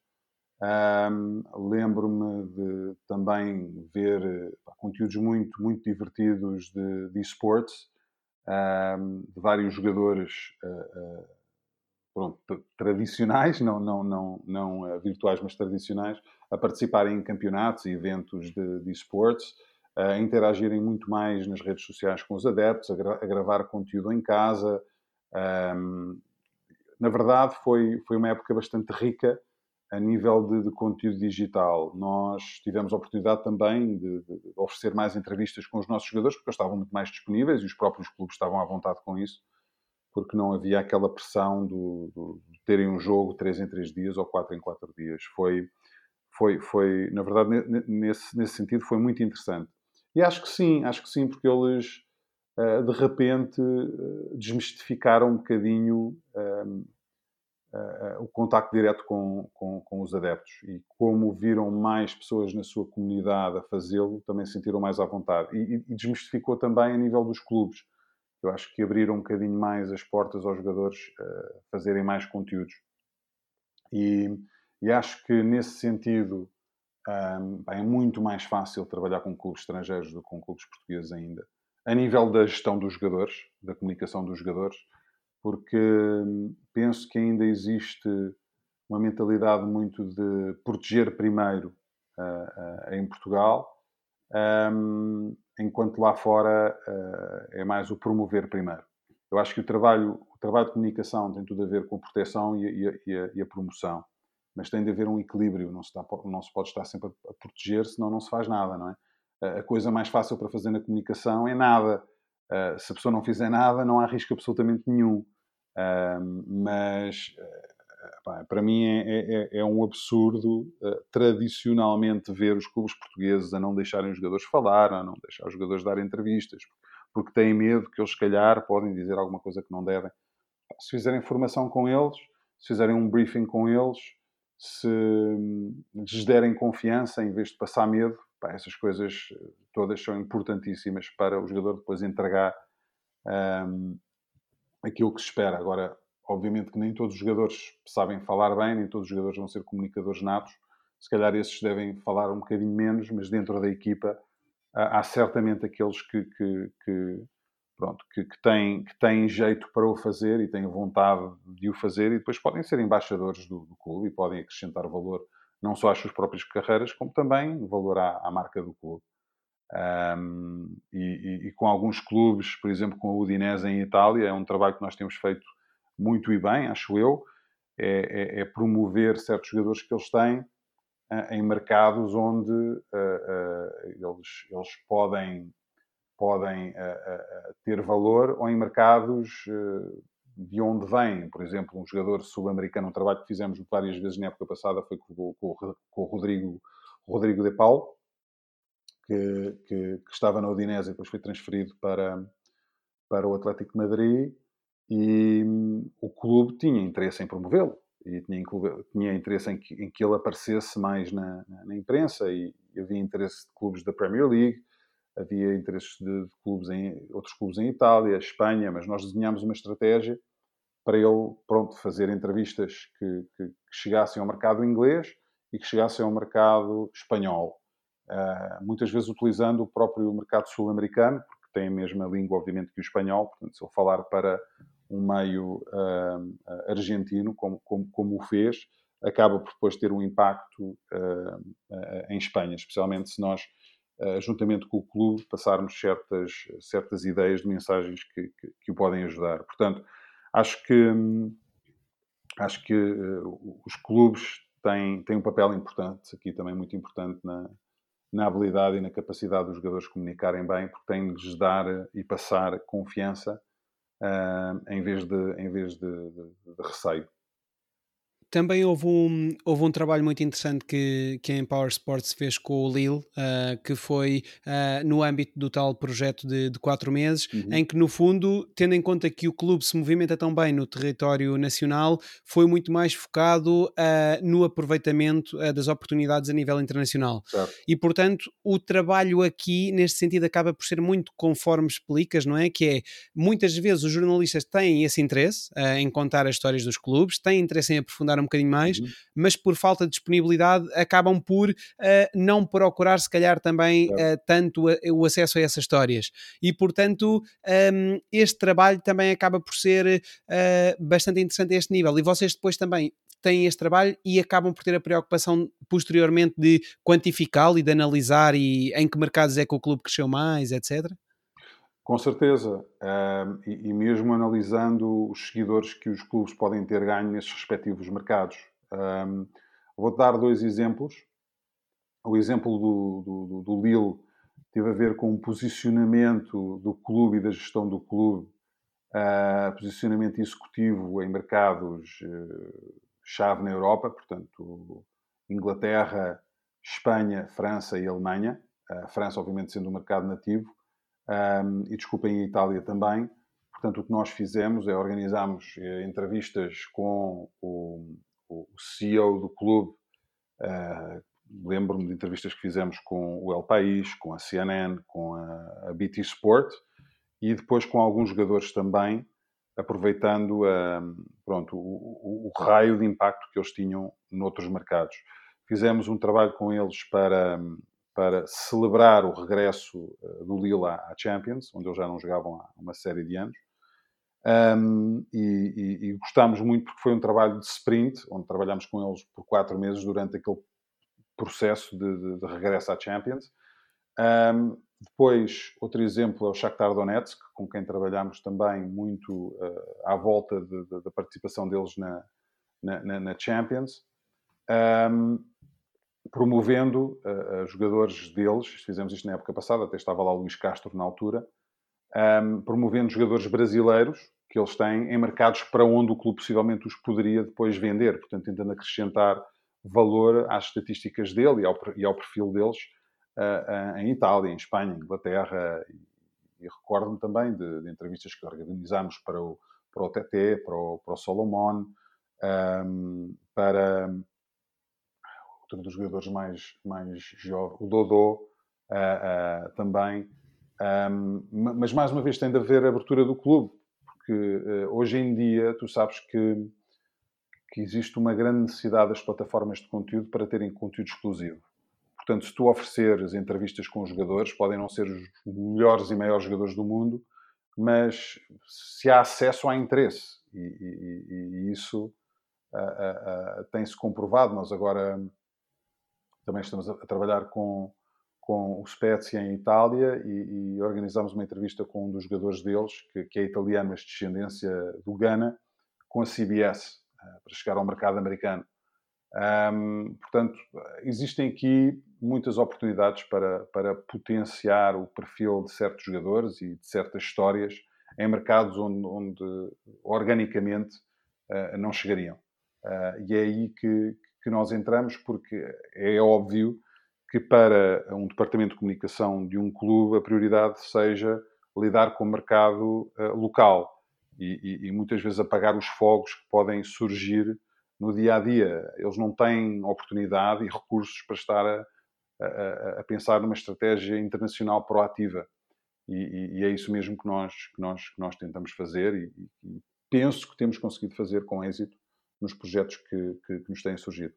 Speaker 3: Um, Lembro-me de também ver uh, conteúdos muito, muito divertidos de, de esportes, um, de vários jogadores uh, pronto, tradicionais, não, não, não, não virtuais, mas tradicionais, a participarem em campeonatos e eventos de, de esportes, a interagirem muito mais nas redes sociais com os adeptos, a, gra a gravar conteúdo em casa, um, na verdade, foi, foi uma época bastante rica a nível de, de conteúdo digital. Nós tivemos a oportunidade também de, de, oferecer mais entrevistas com os nossos jogadores, porque eles estavam muito mais disponíveis e os próprios clubes estavam à vontade com isso, porque não havia aquela pressão do, do, de terem um jogo três em três dias ou quatro em quatro dias. Foi, foi, foi na verdade, nesse, nesse sentido, foi muito interessante. E acho que sim, acho que sim, porque eles de repente uh, desmistificaram um bocadinho uh, o contacto direto com, com, com, os adeptos. E como viram mais pessoas na sua comunidade a fazê-lo, também se sentiram mais à vontade. E, e, desmistificou também a nível dos clubes. Eu acho que abriram um bocadinho mais as portas aos jogadores fazerem mais conteúdos. E, e acho que nesse sentido um, é muito mais fácil trabalhar com clubes estrangeiros do que com clubes portugueses ainda a nível da gestão dos jogadores, da comunicação dos jogadores, porque hum, penso que ainda existe uma mentalidade muito de proteger primeiro uh, uh, em Portugal, um, enquanto lá fora uh, é mais o promover primeiro. Eu acho que o trabalho, o trabalho de comunicação tem tudo a ver com a proteção e a, e a, e a promoção, mas tem de haver um equilíbrio, não se, dá, não se pode estar sempre a, proteger, senão não se faz nada, não é? A coisa mais fácil para fazer na comunicação é nada. Uh, se a pessoa não fizer nada, não há risco absolutamente nenhum. Uh, mas uh, pá, para mim é, é, é, é um absurdo tradicionalmente ver os clubes portugueses a não deixarem os jogadores falar, a não deixar os jogadores dar entrevistas, porque têm medo que eles, se calhar, podem dizer alguma coisa que não devem. Se fizerem formação com eles, se fizerem um briefing com eles, se hum, lhes derem confiança em vez de passar medo, Pá, essas coisas eh, todas são importantíssimas para o jogador depois entregar um, aquilo que se espera. Agora, obviamente que nem todos os jogadores sabem falar bem, nem todos os jogadores vão ser comunicadores natos. Se calhar esses devem falar um bocadinho menos, mas dentro da equipa há, certamente aqueles que, que, que pronto, que, que, têm, que têm jeito para o fazer e têm vontade de o fazer e depois podem ser embaixadores do, do clube e podem acrescentar valor não só às suas próprias carreiras, como também valor à, à marca do clube. Um, e, e, e, com alguns clubes, por exemplo, com a Udinese em Itália, é um trabalho que nós temos feito muito e bem, acho eu, é, é, é promover certos jogadores que eles têm uh, em mercados onde uh, uh, eles, eles podem, podem ter valor ou em mercados de onde vem, por exemplo, um jogador sul-americano, um trabalho que fizemos várias vezes na época passada foi com, com, com o Rodrigo, Rodrigo de Paulo, que, que, que, estava na Udinese e depois foi transferido para, para o Atlético de Madrid e hum, o clube tinha interesse em promovê-lo e tinha, tinha interesse em que, em que, ele aparecesse mais na, na, na imprensa e, e havia interesse de clubes da Premier League, havia interesses de, clubes em outros clubes em Itália, Espanha, mas nós desenhámos uma estratégia para ele pronto fazer entrevistas que, que, que chegassem ao mercado inglês e que chegassem ao mercado espanhol, uh, muitas vezes utilizando o próprio mercado sul-americano, porque tem a mesma língua, obviamente, que o espanhol. Portanto, se eu falar para um meio uh, argentino, como, como, como, o fez, acaba por depois ter um impacto uh, em Espanha, especialmente se nós juntamente com o clube, passarmos certas, certas ideias de mensagens que, que, que o podem ajudar. Portanto, acho que, acho que uh, os clubes têm, têm um papel importante, aqui também muito importante, na, na habilidade e na capacidade dos jogadores comunicarem bem, porque têm de lhes dar e passar confiança uh, em vez de, em vez de, de, de receio.
Speaker 2: Também houve um, houve um trabalho muito interessante que, que a Empower Sports fez com o Lille, uh, que foi uh, no âmbito do tal projeto de, de quatro meses, uhum. em que, no fundo, tendo em conta que o clube se movimenta tão bem no território nacional, foi muito mais focado uh, no aproveitamento das oportunidades a nível internacional. Certo. E, portanto, o trabalho aqui, neste sentido, acaba por ser muito conforme explicas, não é? Que é, muitas vezes os jornalistas têm esse interesse em contar as histórias dos clubes, têm interesse em aprofundar um bocadinho mais, uhum. mas por falta de disponibilidade acabam por uh, não procurar, se calhar, também uh, tanto a, o acesso a essas histórias. E, portanto, um, ehm, este trabalho também acaba por ser uh, bastante interessante a este nível. E vocês depois também têm este trabalho e acabam por ter a preocupação posteriormente de quantificá-lo e de analisar e em que mercados é que o clube cresceu mais, etc.
Speaker 3: Com certeza. E, e, mesmo analisando os seguidores que os clubes podem ter ganho nesses respectivos mercados. Um, Vou-te dar dois exemplos. O exemplo do, do, do, Lille teve a ver com o posicionamento do clube e da gestão do clube, uh, posicionamento executivo em mercados uh, chave na Europa, portanto, Inglaterra, Espanha, França e Alemanha. A França, obviamente, sendo um mercado nativo um, e desculpem a Itália também. Portanto, o que nós fizemos é organizarmos eh, entrevistas com o, o, CEO do clube. Uh, Lembro-me de entrevistas que fizemos com o El País, com a CNN, com a, a BT Sport e depois com alguns jogadores também, aproveitando pronto, o, o, o, raio de impacto que eles tinham noutros mercados. Fizemos um trabalho com eles para para celebrar o regresso eh, do Lille à Champions, onde eles já não jogavam há uma série de anos. Um, e, e, e, gostámos muito porque foi um trabalho de sprint, onde trabalhámos com eles por quatro meses durante aquele processo de, de, de regresso à Champions. Um, depois, outro exemplo é o Shakhtar Donetsk, com quem trabalhámos também muito uh, à volta da participação deles na, na, na Champions. Um, promovendo uh, jogadores deles, fizemos isto na época passada, até estava lá o Luís Castro na altura, um, ehm, promovendo jogadores brasileiros que eles têm em mercados para onde o clube possivelmente os poderia depois vender, portanto tentando acrescentar valor às estatísticas dele e ao, e ao perfil deles uh, uh, em Itália, em Espanha, Inglaterra, e, e recordo-me também de, de, entrevistas que organizámos para o, para o TT, para o, para o Solomon, um, ehm, para outro dos jogadores mais, mais jovens, o Dodô uh, uh, também. Um, mas mais uma vez tem de haver abertura do clube, porque uh, hoje em dia tu sabes que, que existe uma grande necessidade das plataformas de conteúdo para terem conteúdo exclusivo. Portanto, se tu ofereceres entrevistas com os jogadores, podem não ser os melhores e maiores jogadores do mundo, mas se há acesso, há interesse. E, e, e isso uh, uh, uh, tem-se comprovado. Nós agora também estamos a, a trabalhar com, com o Spezia em Itália e, e, uma entrevista com um dos jogadores deles, que, que é italiano, mas de descendência do Ghana, com a CBS, eh, para chegar ao mercado americano. Um, portanto, existem aqui muitas oportunidades para, para potenciar o perfil de certos jogadores e de certas histórias em mercados onde, onde organicamente uh, não chegariam. Uh, e é aí que, que nós entramos, porque é óbvio que para um departamento de comunicação de um clube a prioridade seja lidar com o mercado uh, local e, e, e, muitas vezes apagar os fogos que podem surgir no dia a dia. Eles não têm oportunidade e recursos para estar a, a, a pensar numa estratégia internacional proativa. E, e, é isso mesmo que nós, que nós, que nós tentamos fazer e, e penso que temos conseguido fazer com êxito nos projetos que, que, que nos têm surgido.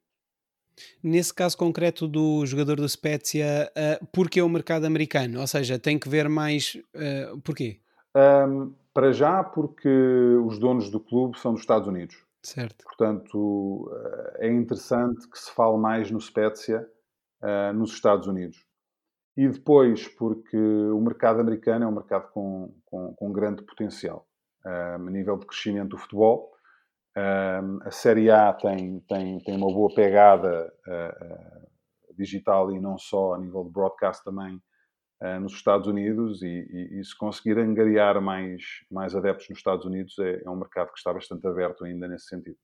Speaker 2: Nesse caso concreto do jogador do Spezia, uh, porquê o mercado americano? Ou seja, tem que ver mais. Uh, porquê?
Speaker 3: Um, para já, porque os donos do clube são dos Estados Unidos.
Speaker 2: Certo.
Speaker 3: Portanto, é interessante que se fale mais no Spezia uh, nos Estados Unidos. e depois porque o mercado americano é um mercado com, com, com grande potencial a nível de crescimento do futebol. A Série A tem, tem, tem uma boa pegada digital e não só a nível de broadcast também nos Estados Unidos e, e, e, se conseguir angariar mais, mais adeptos nos Estados Unidos é, é um mercado que está bastante aberto ainda nesse sentido.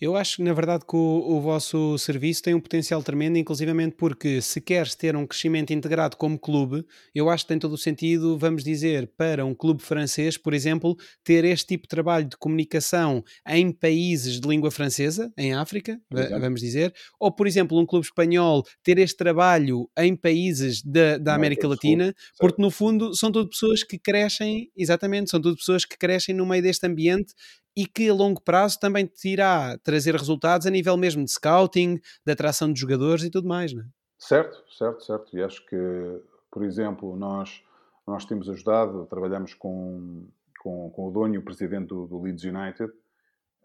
Speaker 2: Eu acho, na verdade, que o, o, vosso serviço tem um potencial tremendo, inclusivamente porque se queres ter um crescimento integrado como clube, eu acho que tem todo o sentido, vamos dizer, para um clube francês, por exemplo, ter este tipo de trabalho de comunicação em países de língua francesa, em África, Exato. vamos dizer, ou, por exemplo, um clube espanhol ter este trabalho em países da, da América Latina, porque no fundo são tudo pessoas que crescem, exatamente, são tudo pessoas que crescem no meio deste ambiente e que a longo prazo também te irá trazer resultados a nível mesmo de scouting, de atração de jogadores e tudo mais, não é?
Speaker 3: Certo, certo, certo. E acho que, por exemplo, nós, nós temos ajudado, trabalhamos com, com, com o dono e o presidente do, do Leeds United,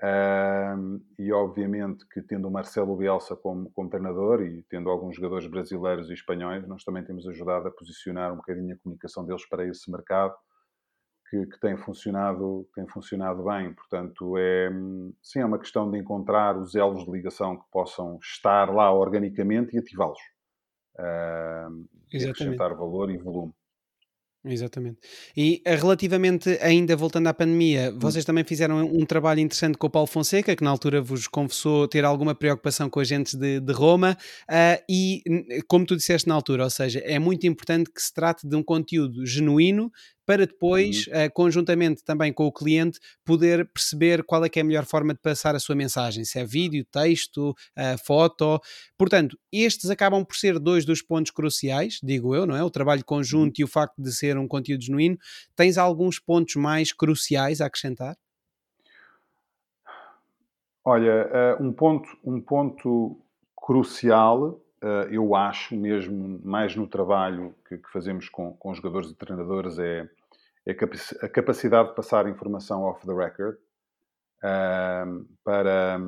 Speaker 3: um, e obviamente que tendo o Marcelo Bielsa como, como treinador e tendo alguns jogadores brasileiros e espanhóis, nós também temos ajudado a posicionar um bocadinho a comunicação deles para esse mercado que, que, tem, funcionado, tem funcionado bem. Portanto, é, sim, é uma questão de encontrar os elos de ligação que possam estar lá organicamente e ativá-los. Uh, e acrescentar valor e volume.
Speaker 2: Exatamente. E eh, relativamente, ainda voltando à pandemia, hum. vocês também fizeram um trabalho interessante com o Paulo Fonseca, que na altura vos confessou ter alguma preocupação com agentes de, de Roma, uh, e como tu disseste na altura, ou seja, é muito importante que se trate de um conteúdo genuíno, para depois, uhum. uh, conjuntamente também com o cliente, poder perceber qual é que é a melhor forma de passar a sua mensagem, se é vídeo, texto, uh, foto. Portanto, estes acabam por ser dois dos pontos cruciais, digo eu, não é? O trabalho conjunto uhum. e o facto de ser um conteúdo genuíno. Tens alguns pontos mais cruciais a acrescentar?
Speaker 3: Olha, uh, um ponto, um ponto crucial eu acho mesmo mais no trabalho que, que fazemos com, com, jogadores e treinadores é é a capacidade de passar informação off the record uh, para,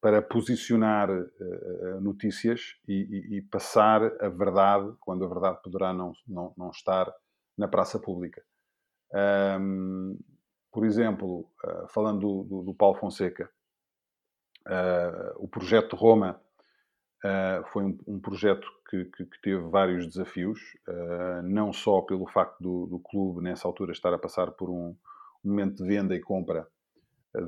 Speaker 3: para posicionar uh, notícias e, e, e, passar a verdade, quando a verdade poderá não, não, não estar na praça pública. Um, por exemplo, uh, falando do, do, do, Paulo Fonseca, o projeto de Roma Uh, foi um, um projeto que, que, que, teve vários desafios, uh, não só pelo facto do, do, clube, nessa altura, estar a passar por um, um momento de venda e compra,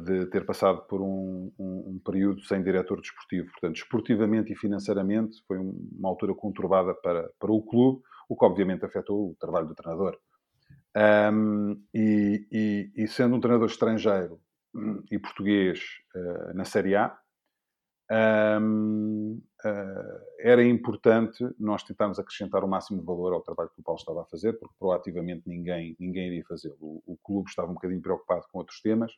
Speaker 3: de ter passado por um, um, período sem diretor desportivo. Portanto, esportivamente e financeiramente, foi uma altura conturbada para, para o clube, o que obviamente afetou o trabalho do treinador. E, e, e, sendo um treinador estrangeiro hum, e português uh, na Série A, um, uh, ah, era importante nós tentarmos acrescentar o máximo de valor ao trabalho que o Paulo estava a fazer, porque proativamente ninguém, ninguém iria fazê-lo. O, o, clube estava um bocadinho preocupado com outros temas.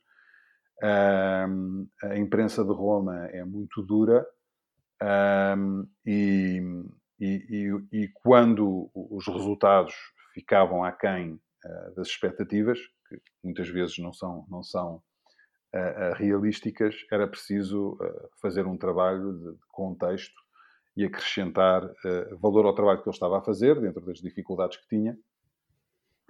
Speaker 3: Um, a imprensa de Roma é muito dura um, e, e, e, e, quando os resultados ficavam aquém uh, das expectativas, que muitas vezes não são, não são realísticas, era preciso uh, fazer um trabalho de contexto e acrescentar uh, valor ao trabalho que ele estava a fazer, dentro das dificuldades que tinha,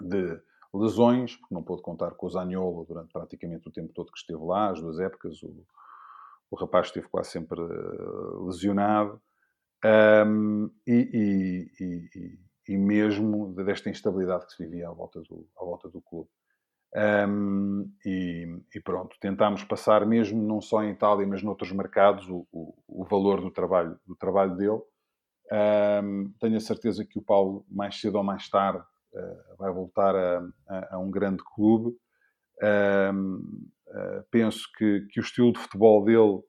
Speaker 3: de lesões, porque não pôde contar com o Zaniolo durante praticamente o tempo todo que esteve lá, as duas épocas, o, o rapaz esteve quase sempre lesionado, um, e, e, e, e, mesmo desta instabilidade que se vivia à volta do, à volta do clube. Um, e, e, pronto, tentámos passar mesmo não só em Itália, mas noutros mercados o, o, o valor do trabalho, do trabalho dele. Um, tenho a certeza que o Paulo, mais cedo ou mais tarde, uh, vai voltar a, a, a, um grande clube. Um, uh, penso que, que, o estilo de futebol dele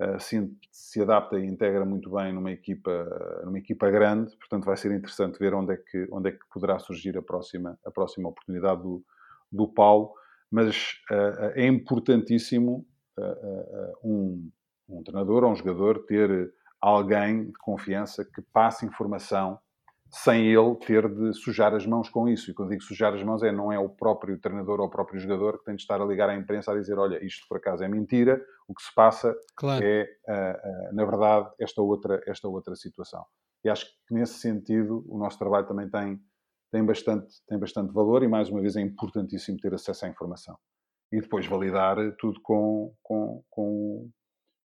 Speaker 3: uh, se, se, adapta e integra muito bem numa equipa, numa equipa grande, portanto vai ser interessante ver onde é que, onde é que poderá surgir a próxima, a próxima oportunidade do, do Paulo, mas uh, é importantíssimo uh, um, um treinador ou um jogador ter alguém de confiança que passe informação sem ele ter de sujar as mãos com isso. E quando digo sujar as mãos, é não é o próprio treinador ou o próprio jogador que tem de estar a ligar à imprensa a dizer: olha, isto por acaso é mentira, o que se passa claro. é, na verdade, esta outra, esta outra situação. e acho que nesse sentido o nosso trabalho também tem, tem, bastante, tem bastante valor e mais uma vez é importantíssimo ter acesso à informação. E depois validar tudo com, com, com,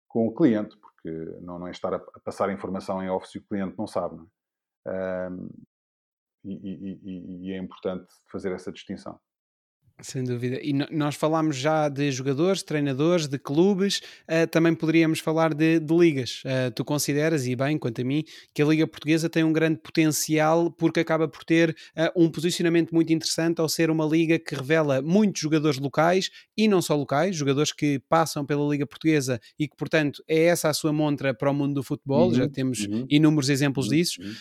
Speaker 3: com o cliente, porque não, não é estar a, passar informação em off se o cliente não sabe. Não é? Um, e, e, e, e é importante fazer essa distinção.
Speaker 2: Sem dúvida. E nós falámos já de jogadores, treinadores, de clubes, uh, também poderíamos falar de, de ligas. Uh, tu consideras, e bem, quanto a mim, que a Liga Portuguesa tem um grande potencial porque acaba por ter uh, um posicionamento muito interessante ao ser uma liga que revela muitos jogadores locais e não só locais, jogadores que passam pela Liga Portuguesa e que, portanto, é essa a sua montra para o mundo do futebol, uhum, já temos uhum, inúmeros exemplos uhum, disso, uhum.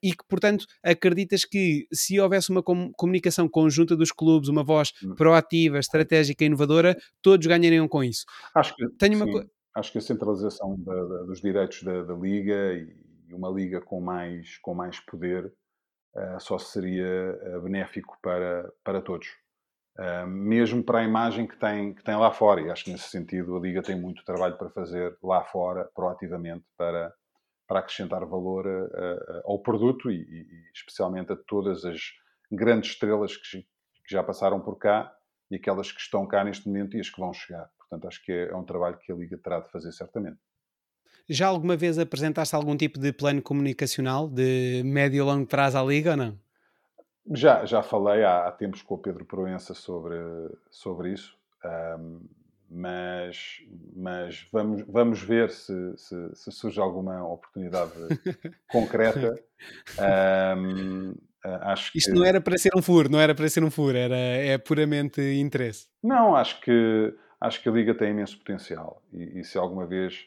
Speaker 2: e que, portanto, acreditas que se houvesse uma com comunicação conjunta dos clubes, uma voz voz hum. proativa, estratégica e inovadora, todos ganhariam com isso.
Speaker 3: Acho que, Tenho uma sim, acho que a centralização da, da, dos direitos da, da, Liga e uma Liga com mais, com mais poder uh, só seria uh, benéfico para, para todos. Uh, mesmo para a imagem que tem, que tem lá fora. E acho que nesse sentido a Liga tem muito trabalho para fazer lá fora, proativamente, para, para acrescentar valor ao produto e, e, especialmente a todas as grandes estrelas que, que já passaram por cá e aquelas que estão cá neste momento e as que vão chegar. Portanto, acho que é, é um trabalho que a Liga terá de fazer certamente.
Speaker 2: Já alguma vez apresentaste algum tipo de plano comunicacional de médio e longo prazo à Liga ou não?
Speaker 3: Já, já falei há, há tempos com o Pedro Proença sobre, sobre isso, um, mas, mas vamos, vamos ver se, se, se surge alguma oportunidade concreta. Um,
Speaker 2: acho Isto que... não era para ser um furo, não era para ser um furo, era, é puramente interesse.
Speaker 3: Não, acho que, acho que a Liga tem imenso potencial e, e se alguma vez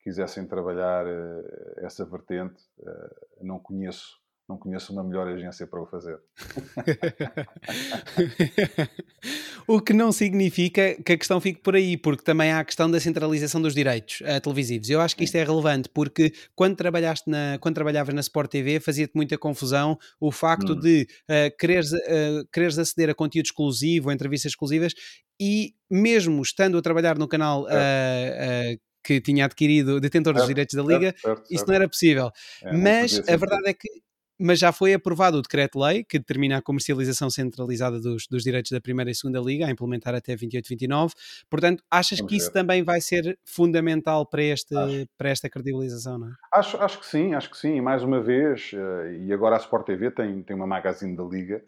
Speaker 3: quisessem trabalhar uh, essa vertente, uh, não conheço não conheço uma melhor agência para o fazer.
Speaker 2: o que não significa que a questão fique por aí, porque também há a questão da centralização dos direitos uh, televisivos. Eu acho que isto é relevante porque quando, trabalhaste na, quando trabalhavas na Sport TV fazia-te muita confusão o facto hum. de uh, quereres, uh, quereres aceder a conteúdo exclusivo, a entrevistas exclusivas e mesmo estando a trabalhar no canal é. que tinha adquirido detentor dos direitos da Liga, certo, certo, isso não era possível. É, Mas a verdade é que mas já foi aprovado o decreto-lei que determina a comercialização centralizada dos, dos direitos da Primeira e Segunda Liga, a implementar até 28-29. Portanto, achas que isso também vai ser fundamental para, este, para esta credibilização, não é?
Speaker 3: Acho, acho que sim, acho que sim. E mais uma vez, uh, e agora a Sport TV tem, tem uma magazine da Liga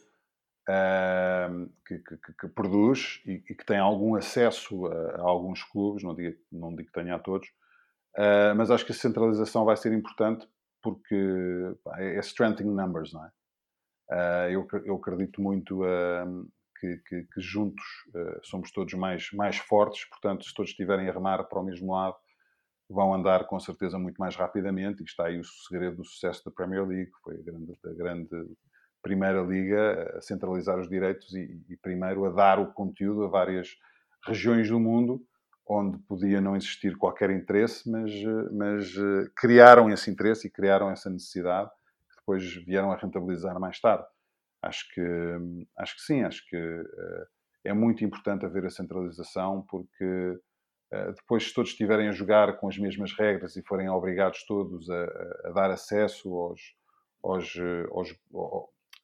Speaker 3: uh, que, que, que, produz e, e, que tem algum acesso a, a, alguns clubes, não digo, não digo que tenha a todos, uh, mas acho que a centralização vai ser importante porque pá, é, é strengthening numbers, não é? Uh, eu, eu, acredito muito uh, que, que, que, juntos uh, somos todos mais, mais fortes, portanto, se todos estiverem a remar para o mesmo lado, vão andar com certeza muito mais rapidamente. E está aí o segredo do sucesso da Premier League, foi a grande, a grande primeira liga a centralizar os direitos e, e primeiro a dar o conteúdo a várias regiões do mundo onde podia não existir qualquer interesse, mas, mas eh, criaram esse interesse e criaram essa necessidade, que depois vieram a rentabilizar mais tarde. Acho que, acho que sim, acho que uh, é muito importante haver a centralização, porque depois, se todos estiverem a jogar com as mesmas regras e forem obrigados todos a, a dar acesso aos, aos, aos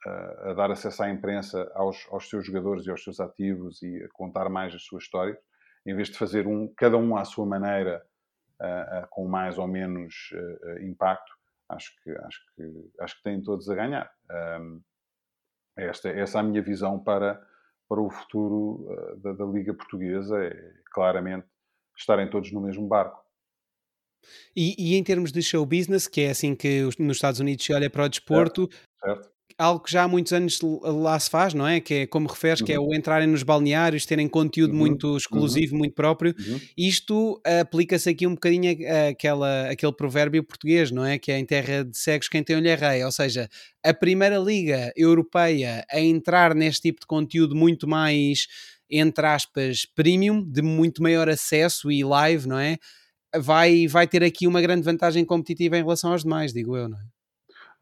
Speaker 3: a dar acesso à imprensa aos, aos seus jogadores e aos seus ativos e a contar mais as suas histórias, em vez de fazer um, cada um à sua maneira, uh, uh, com mais ou menos impacto, acho que, acho, que, acho que têm todos a ganhar. Um, esta, essa é a minha visão para, para o futuro da, da, Liga Portuguesa, é claramente estarem todos no mesmo barco.
Speaker 2: E, e, em termos de show business, que é assim que nos Estados Unidos se olha para o desporto, certo, certo algo que já há muitos anos lá se faz, não é? Que é, como referes, uhum. que é uhum. o entrarem nos balneários, terem conteúdo uhum. muito exclusivo, uhum. muito próprio. Uhum. Isto aplica-se aqui um bocadinho àquela, àquele provérbio português, não é? Que é em terra de cegos quem tem olho é rei. Ou seja, a primeira liga europeia a entrar neste tipo de conteúdo muito mais, entre aspas, premium, de muito maior acesso e live, não é? Vai, vai ter aqui uma grande vantagem competitiva em relação aos demais, digo eu, não é?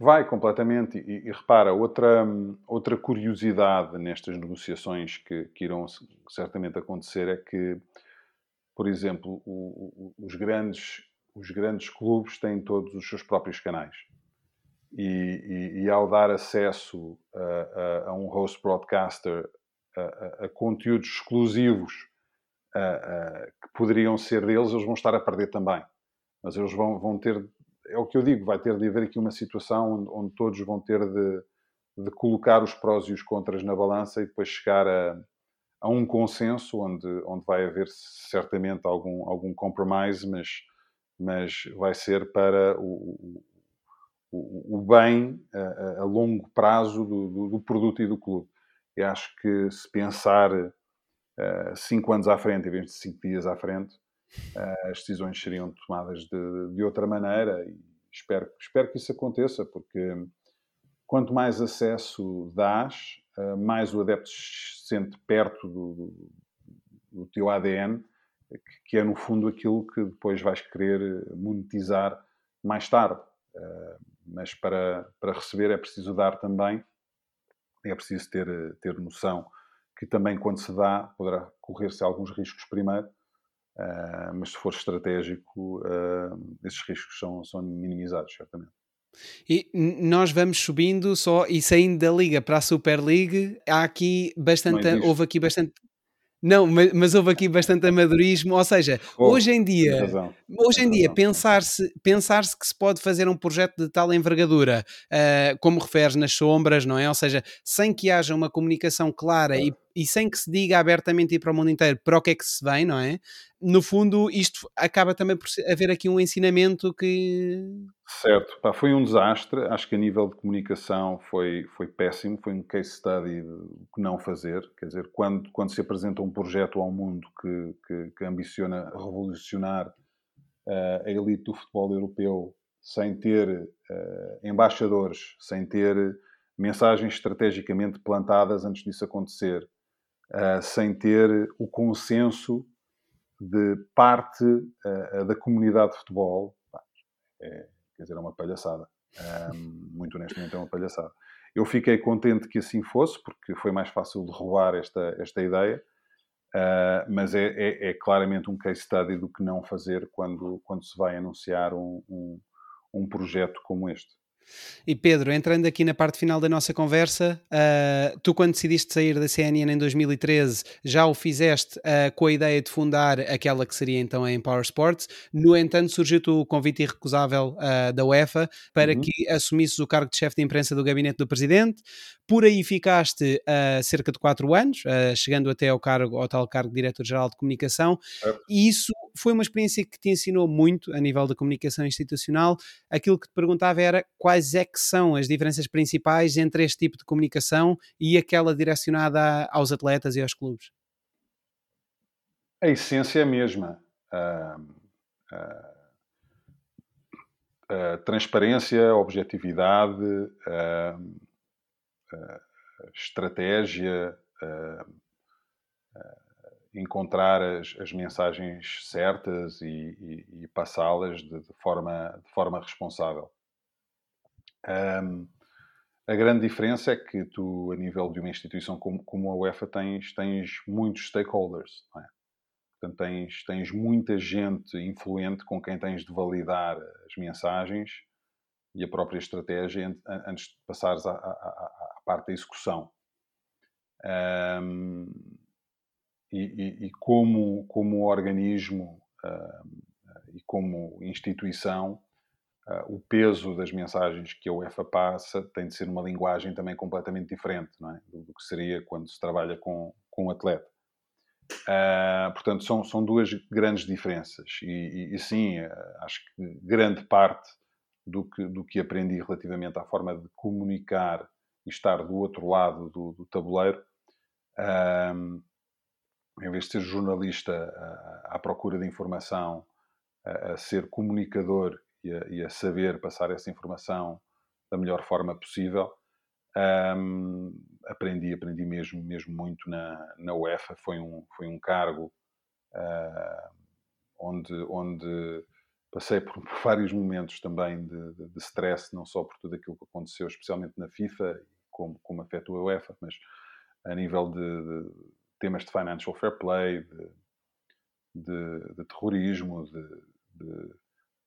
Speaker 3: Vai completamente. E, e, repara, outra, outra curiosidade nestas negociações que, que irão certamente acontecer é que, por exemplo, o, o, os, grandes, os grandes clubes têm todos os seus próprios canais. e, e, e ao dar acesso a, a, a um host broadcaster a, a conteúdos exclusivos que poderiam ser deles, eles vão estar a perder também. Mas eles vão, vão ter, é o que eu digo, vai ter de haver aqui uma situação onde, onde todos vão ter de, de, colocar os prós e os contras na balança e depois chegar a, a um consenso onde, onde vai haver certamente algum, algum compromise, mas, mas vai ser para o, o, o bem a, a, longo prazo do, do, do, produto e do clube. E acho que se pensar uh, cinco anos à frente, em vez de cinco dias à frente, as decisões seriam tomadas de, de outra maneira e espero, espero que isso aconteça, porque quanto mais acesso dás, uh, mais o adepto se sente perto do, do, teu ADN, que é no fundo aquilo que depois vais querer monetizar mais tarde. Uh, mas para, para receber é preciso dar também, é preciso ter, ter noção que também quando se dá poderá correr-se alguns riscos primeiro, uh, mas se for estratégico, uh, esses riscos são, são minimizados, certamente.
Speaker 2: E nós vamos subindo só e saindo da Liga para a Super League, há aqui bastante, houve aqui bastante não, mas, mas, houve aqui bastante amadorismo, ou seja, oh, hoje em dia, hoje em dia pensar-se pensar que se pode fazer um projeto de tal envergadura, uh, como referes nas sombras, não é? Ou seja, sem que haja uma comunicação clara e e sem que se diga abertamente e para o mundo inteiro para o que é que se vem, não é? No fundo, isto acaba também por haver aqui um ensinamento que.
Speaker 3: Certo, Pá, foi um desastre. Acho que a nível de comunicação foi, foi péssimo, foi um case study de que não fazer. Quer dizer, quando, quando se apresenta um projeto ao mundo que, que, que ambiciona revolucionar uh, a elite do futebol europeu sem ter uh, embaixadores, sem ter mensagens estrategicamente plantadas antes disso acontecer, uh, sem ter o consenso de parte uh, da comunidade de futebol, é, quer dizer, é uma palhaçada. Um, muito honestamente, é uma palhaçada. Eu fiquei contente que assim fosse, porque foi mais fácil de roubar esta, esta ideia, uh, mas é, é, é, claramente um case study do que não fazer quando, quando se vai anunciar um, um, um projeto como este.
Speaker 2: E Pedro, entrando aqui na parte final da nossa conversa, uh, tu quando decidiste sair da CNN em 2013 já o fizeste uh, com a ideia de fundar aquela que seria então a Empower Sports. No entanto, surgiu-te o convite irrecusável uh, da UEFA para uhum. que assumisses o cargo de chefe de imprensa do gabinete do presidente. Por aí ficaste cerca de 4 anos, chegando até ao, cargo, ao tal cargo de diretor-geral de comunicação, é. e isso foi uma experiência que te ensinou muito a nível da comunicação institucional. Aquilo que te perguntava era quais é que são as diferenças principais entre este tipo de comunicação e aquela direcionada aos atletas e aos clubes.
Speaker 3: A essência é a mesma. Uh, transparência, objetividade, estratégia, encontrar as, as, mensagens certas e, e, e passá-las de, de, forma, de forma responsável. Um, a grande diferença é que tu, a nível de uma instituição como, como a UEFA, tens, tens muitos stakeholders. É? Portanto, tens, tens muita gente influente com quem tens de validar as mensagens e a própria estratégia antes de passares à, à, à parte da execução. Um, e, e, e, como, como organismo e como instituição, uh, o peso das mensagens que a UEFA passa tem de ser uma linguagem também completamente diferente é? do, que seria quando se trabalha com, com um atleta. Uh, portanto, são, são duas grandes diferenças. E, e, e sim, uh, acho que grande parte do que, do que aprendi relativamente à forma de comunicar e estar do outro lado do, do tabuleiro, em vez de ser jornalista à, procura de informação, a ser comunicador e a, e a, saber passar essa informação da melhor forma possível, um, aprendi, aprendi mesmo, mesmo muito na, na UEFA. Foi um, foi um cargo uh, onde, onde passei por vários momentos também de, de, de, stress, não só por tudo aquilo que aconteceu, especialmente na FIFA, como, como afetou a UEFA, mas a nível de, de temas de financial fair play, de, terrorismo, de,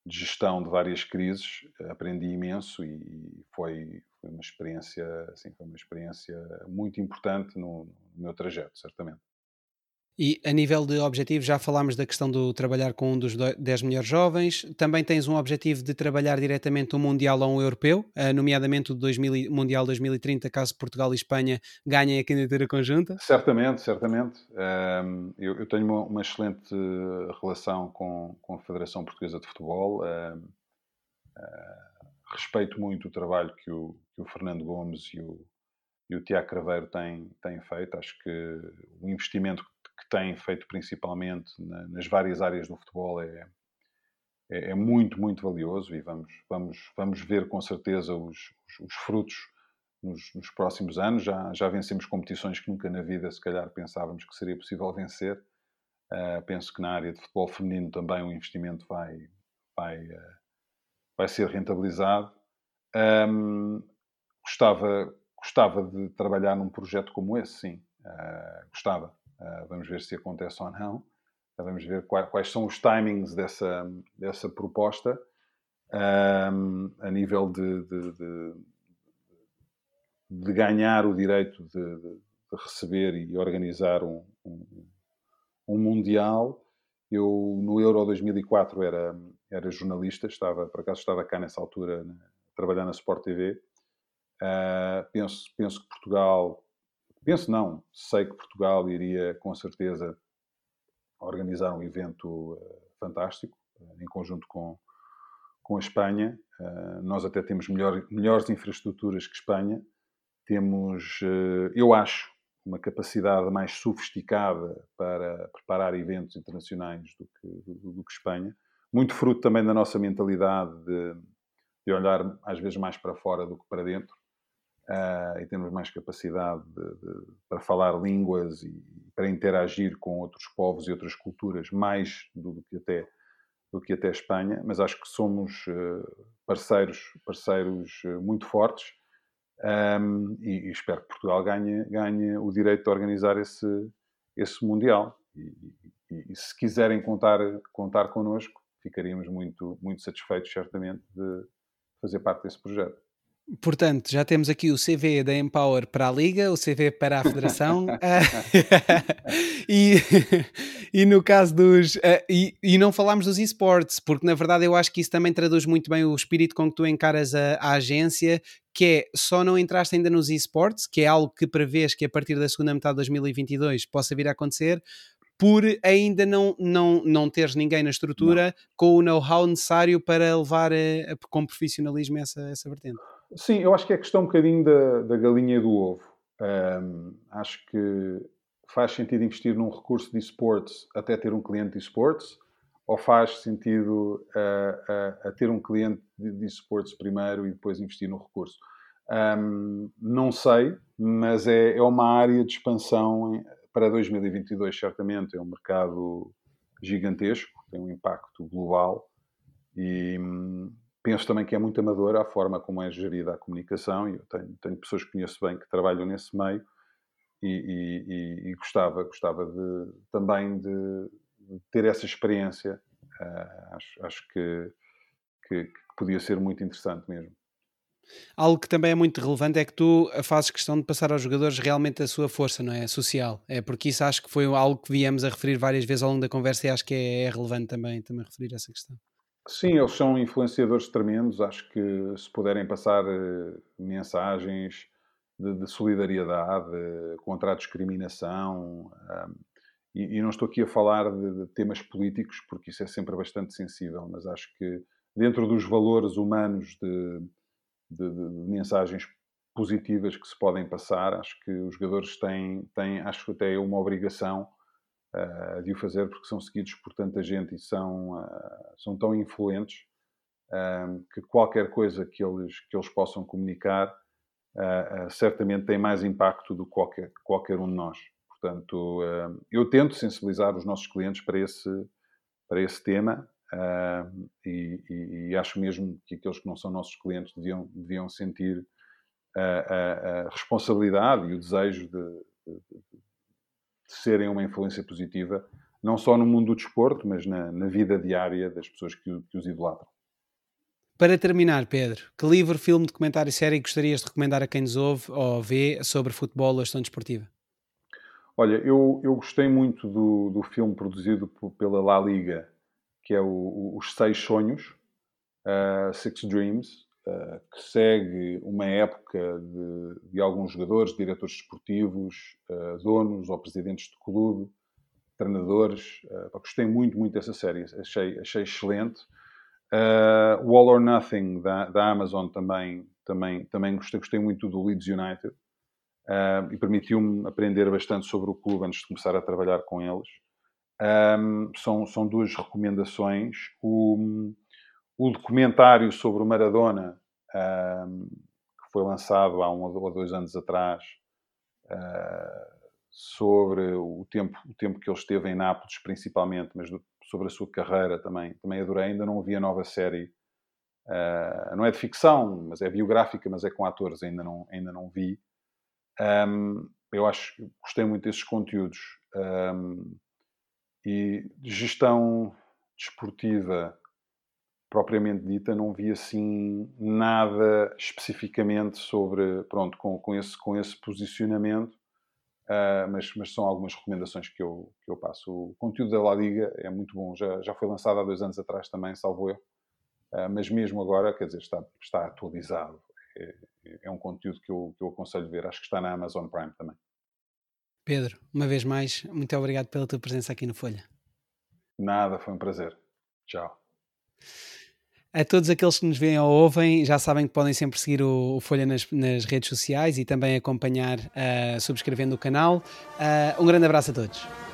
Speaker 3: de gestão de várias crises, aprendi imenso e foi, foi uma experiência, assim, foi uma experiência muito importante no, no meu trajeto, certamente.
Speaker 2: E a nível de objetivos, já falámos da questão do trabalhar com um dos 10 melhores jovens. Também tens um objetivo de trabalhar diretamente um Mundial ou um Europeu, eh, nomeadamente o 2000, Mundial 2030, caso Portugal e Espanha ganhem a candidatura conjunta?
Speaker 3: Certamente, certamente. eu, eu, tenho uma, excelente relação com, a Federação Portuguesa de Futebol. Uh, respeito muito o trabalho que o, Fernando Gomes e o, Tiago Craveiro têm feito. Acho que o investimento que tem feito principalmente na, nas várias áreas do futebol é, é, é, muito, muito valioso e vamos, vamos, vamos ver com certeza os, os, os frutos nos, nos, próximos anos. Já, já vencemos competições que nunca na vida, se calhar, pensávamos que seria possível vencer. Uh, penso que na área de futebol feminino também o investimento vai, vai, uh, vai ser rentabilizado. Um, gostava, gostava de trabalhar num projeto como esse, sim. Uh, gostava. Uh, vamos ver se acontece ou não. Uh, vamos ver quais, quais, são os timings dessa, dessa proposta a nível de, de, de, de, ganhar o direito de, receber e organizar um, um, um, Mundial. Eu, no Euro 2004, era, era jornalista, estava, por acaso estava cá nessa altura a trabalhar na Sport TV. Uh, ah, penso, penso que Portugal Penso não, sei que Portugal iria com certeza organizar um evento uh, fantástico, uh, em conjunto com, com a Espanha. Uh, nós até temos melhor, melhores infraestruturas que Espanha. Temos, eu acho, uma capacidade mais sofisticada para preparar eventos internacionais do que, do, do que Espanha. Muito fruto também da nossa mentalidade de, de olhar às vezes mais para fora do que para dentro uh, e temos mais capacidade de, de, para falar línguas e para interagir com outros povos e outras culturas, mais do, do que até do que até Espanha, mas acho que somos uh, parceiros parceiros uh, muito fortes um, e, e, espero que Portugal ganhe, ganhe o direito de organizar esse, esse Mundial. E, e, e, se quiserem contar, contar connosco, ficaríamos muito, muito satisfeitos, certamente, de fazer parte desse projeto.
Speaker 2: Portanto, já temos aqui o CV da Empower para a Liga, o CV para a Federação ah, e, e no caso dos. Uh, e, e não falámos dos esportes, porque na verdade eu acho que isso também traduz muito bem o espírito com que tu encaras a, a agência, que é só não entraste ainda nos esportes, que é algo que prevês que a partir da segunda metade de 2022 possa vir a acontecer, por ainda não, não, não teres ninguém na estrutura não. com o know-how necessário para levar a, a, com profissionalismo essa, essa vertente.
Speaker 3: Sim, eu acho que é questão um bocadinho da, da galinha e do ovo. Um, acho que faz sentido investir num recurso de esportes até ter um cliente de esportes ou faz sentido uh, uh, ter um cliente de, esportes primeiro e depois investir no recurso? Um, não sei, mas é, é, uma área de expansão para 2022, certamente. É um mercado gigantesco, tem um impacto global e, hum, penso também que é muito amadora a forma como é gerida a comunicação e eu tenho, tenho pessoas que conheço bem que trabalham nesse meio e, e, e, gostava, gostava de, também de, de ter essa experiência. Uh, acho, acho que, que, que, podia ser muito interessante mesmo.
Speaker 2: Algo que também é muito relevante é que tu fazes questão de passar aos jogadores realmente a sua força, não é? Social. É porque isso acho que foi algo que viemos a referir várias vezes ao longo da conversa e acho que é, é relevante também, também referir essa questão.
Speaker 3: Sim, eles são influenciadores tremendos. Acho que se puderem passar uh, mensagens de, de solidariedade, uh, contra a discriminação, uh, e, e, não estou aqui a falar de, de, temas políticos, porque isso é sempre bastante sensível, mas acho que dentro dos valores humanos de, de, de mensagens positivas que se podem passar, acho que os jogadores têm, têm acho que até é uma obrigação uh, de o fazer porque são seguidos por tanta gente e são, uh, são tão influentes uh, que qualquer coisa que eles, que eles possam comunicar certamente tem mais impacto do que qualquer, qualquer um de nós. Portanto, eu tento sensibilizar os nossos clientes para esse, para esse tema e, e, e, acho mesmo que aqueles que não são nossos clientes deviam, deviam sentir a, a, a responsabilidade e o desejo de, de, serem uma influência positiva, não só no mundo do desporto, mas na, na vida diária das pessoas que, que os idolatram.
Speaker 2: Para terminar, Pedro, que livro, filme, documentário e série gostarias de recomendar a quem nos ouve ou vê sobre futebol ou gestão desportiva?
Speaker 3: Olha, eu, eu gostei muito do, do filme produzido pela La Liga, que é o, o, Os Seis Sonhos, uh, Six Dreams, uh, que segue uma época de, de alguns jogadores, diretores desportivos, uh, donos ou presidentes de clube, treinadores. gostei muito, muito dessa série, achei, achei excelente. Uh, All or Nothing da, da Amazon também, também, também gostei, gostei muito do Leeds United uh, e permitiu-me aprender bastante sobre o clube antes de começar a trabalhar com eles. Um, são, são duas recomendações. O, o documentário sobre o Maradona, um, que foi lançado há um ou dois anos atrás, uh, sobre o tempo, o tempo que ele esteve em Nápoles, principalmente, mas do, sobre a sua carreira também, também adorei. Ainda não vi a nova série. Uh, não é de ficção, mas é biográfica, mas é com atores, ainda não, ainda não vi. Um, eu acho gostei muito desses conteúdos. Um, e gestão desportiva propriamente dita, não vi assim nada especificamente sobre, pronto, com, com, esse, com esse posicionamento, uh, mas, mas são algumas recomendações que eu, que eu passo. O conteúdo da La Liga é muito bom, já, já foi lançado há dois anos atrás também, salvo eu, uh, mas mesmo agora, quer dizer, está, está atualizado. É, é um conteúdo que eu, que eu aconselho ver. Acho que está na Amazon Prime também.
Speaker 2: Pedro, uma vez mais, muito obrigado pela tua presença aqui no Folha.
Speaker 3: Nada, foi um prazer. Tchau.
Speaker 2: A todos aqueles que nos veem ou ouvem, já sabem que podem sempre seguir o, o Folha nas, nas, redes sociais e também acompanhar uh, subscrevendo o canal. Uh, um grande abraço a todos.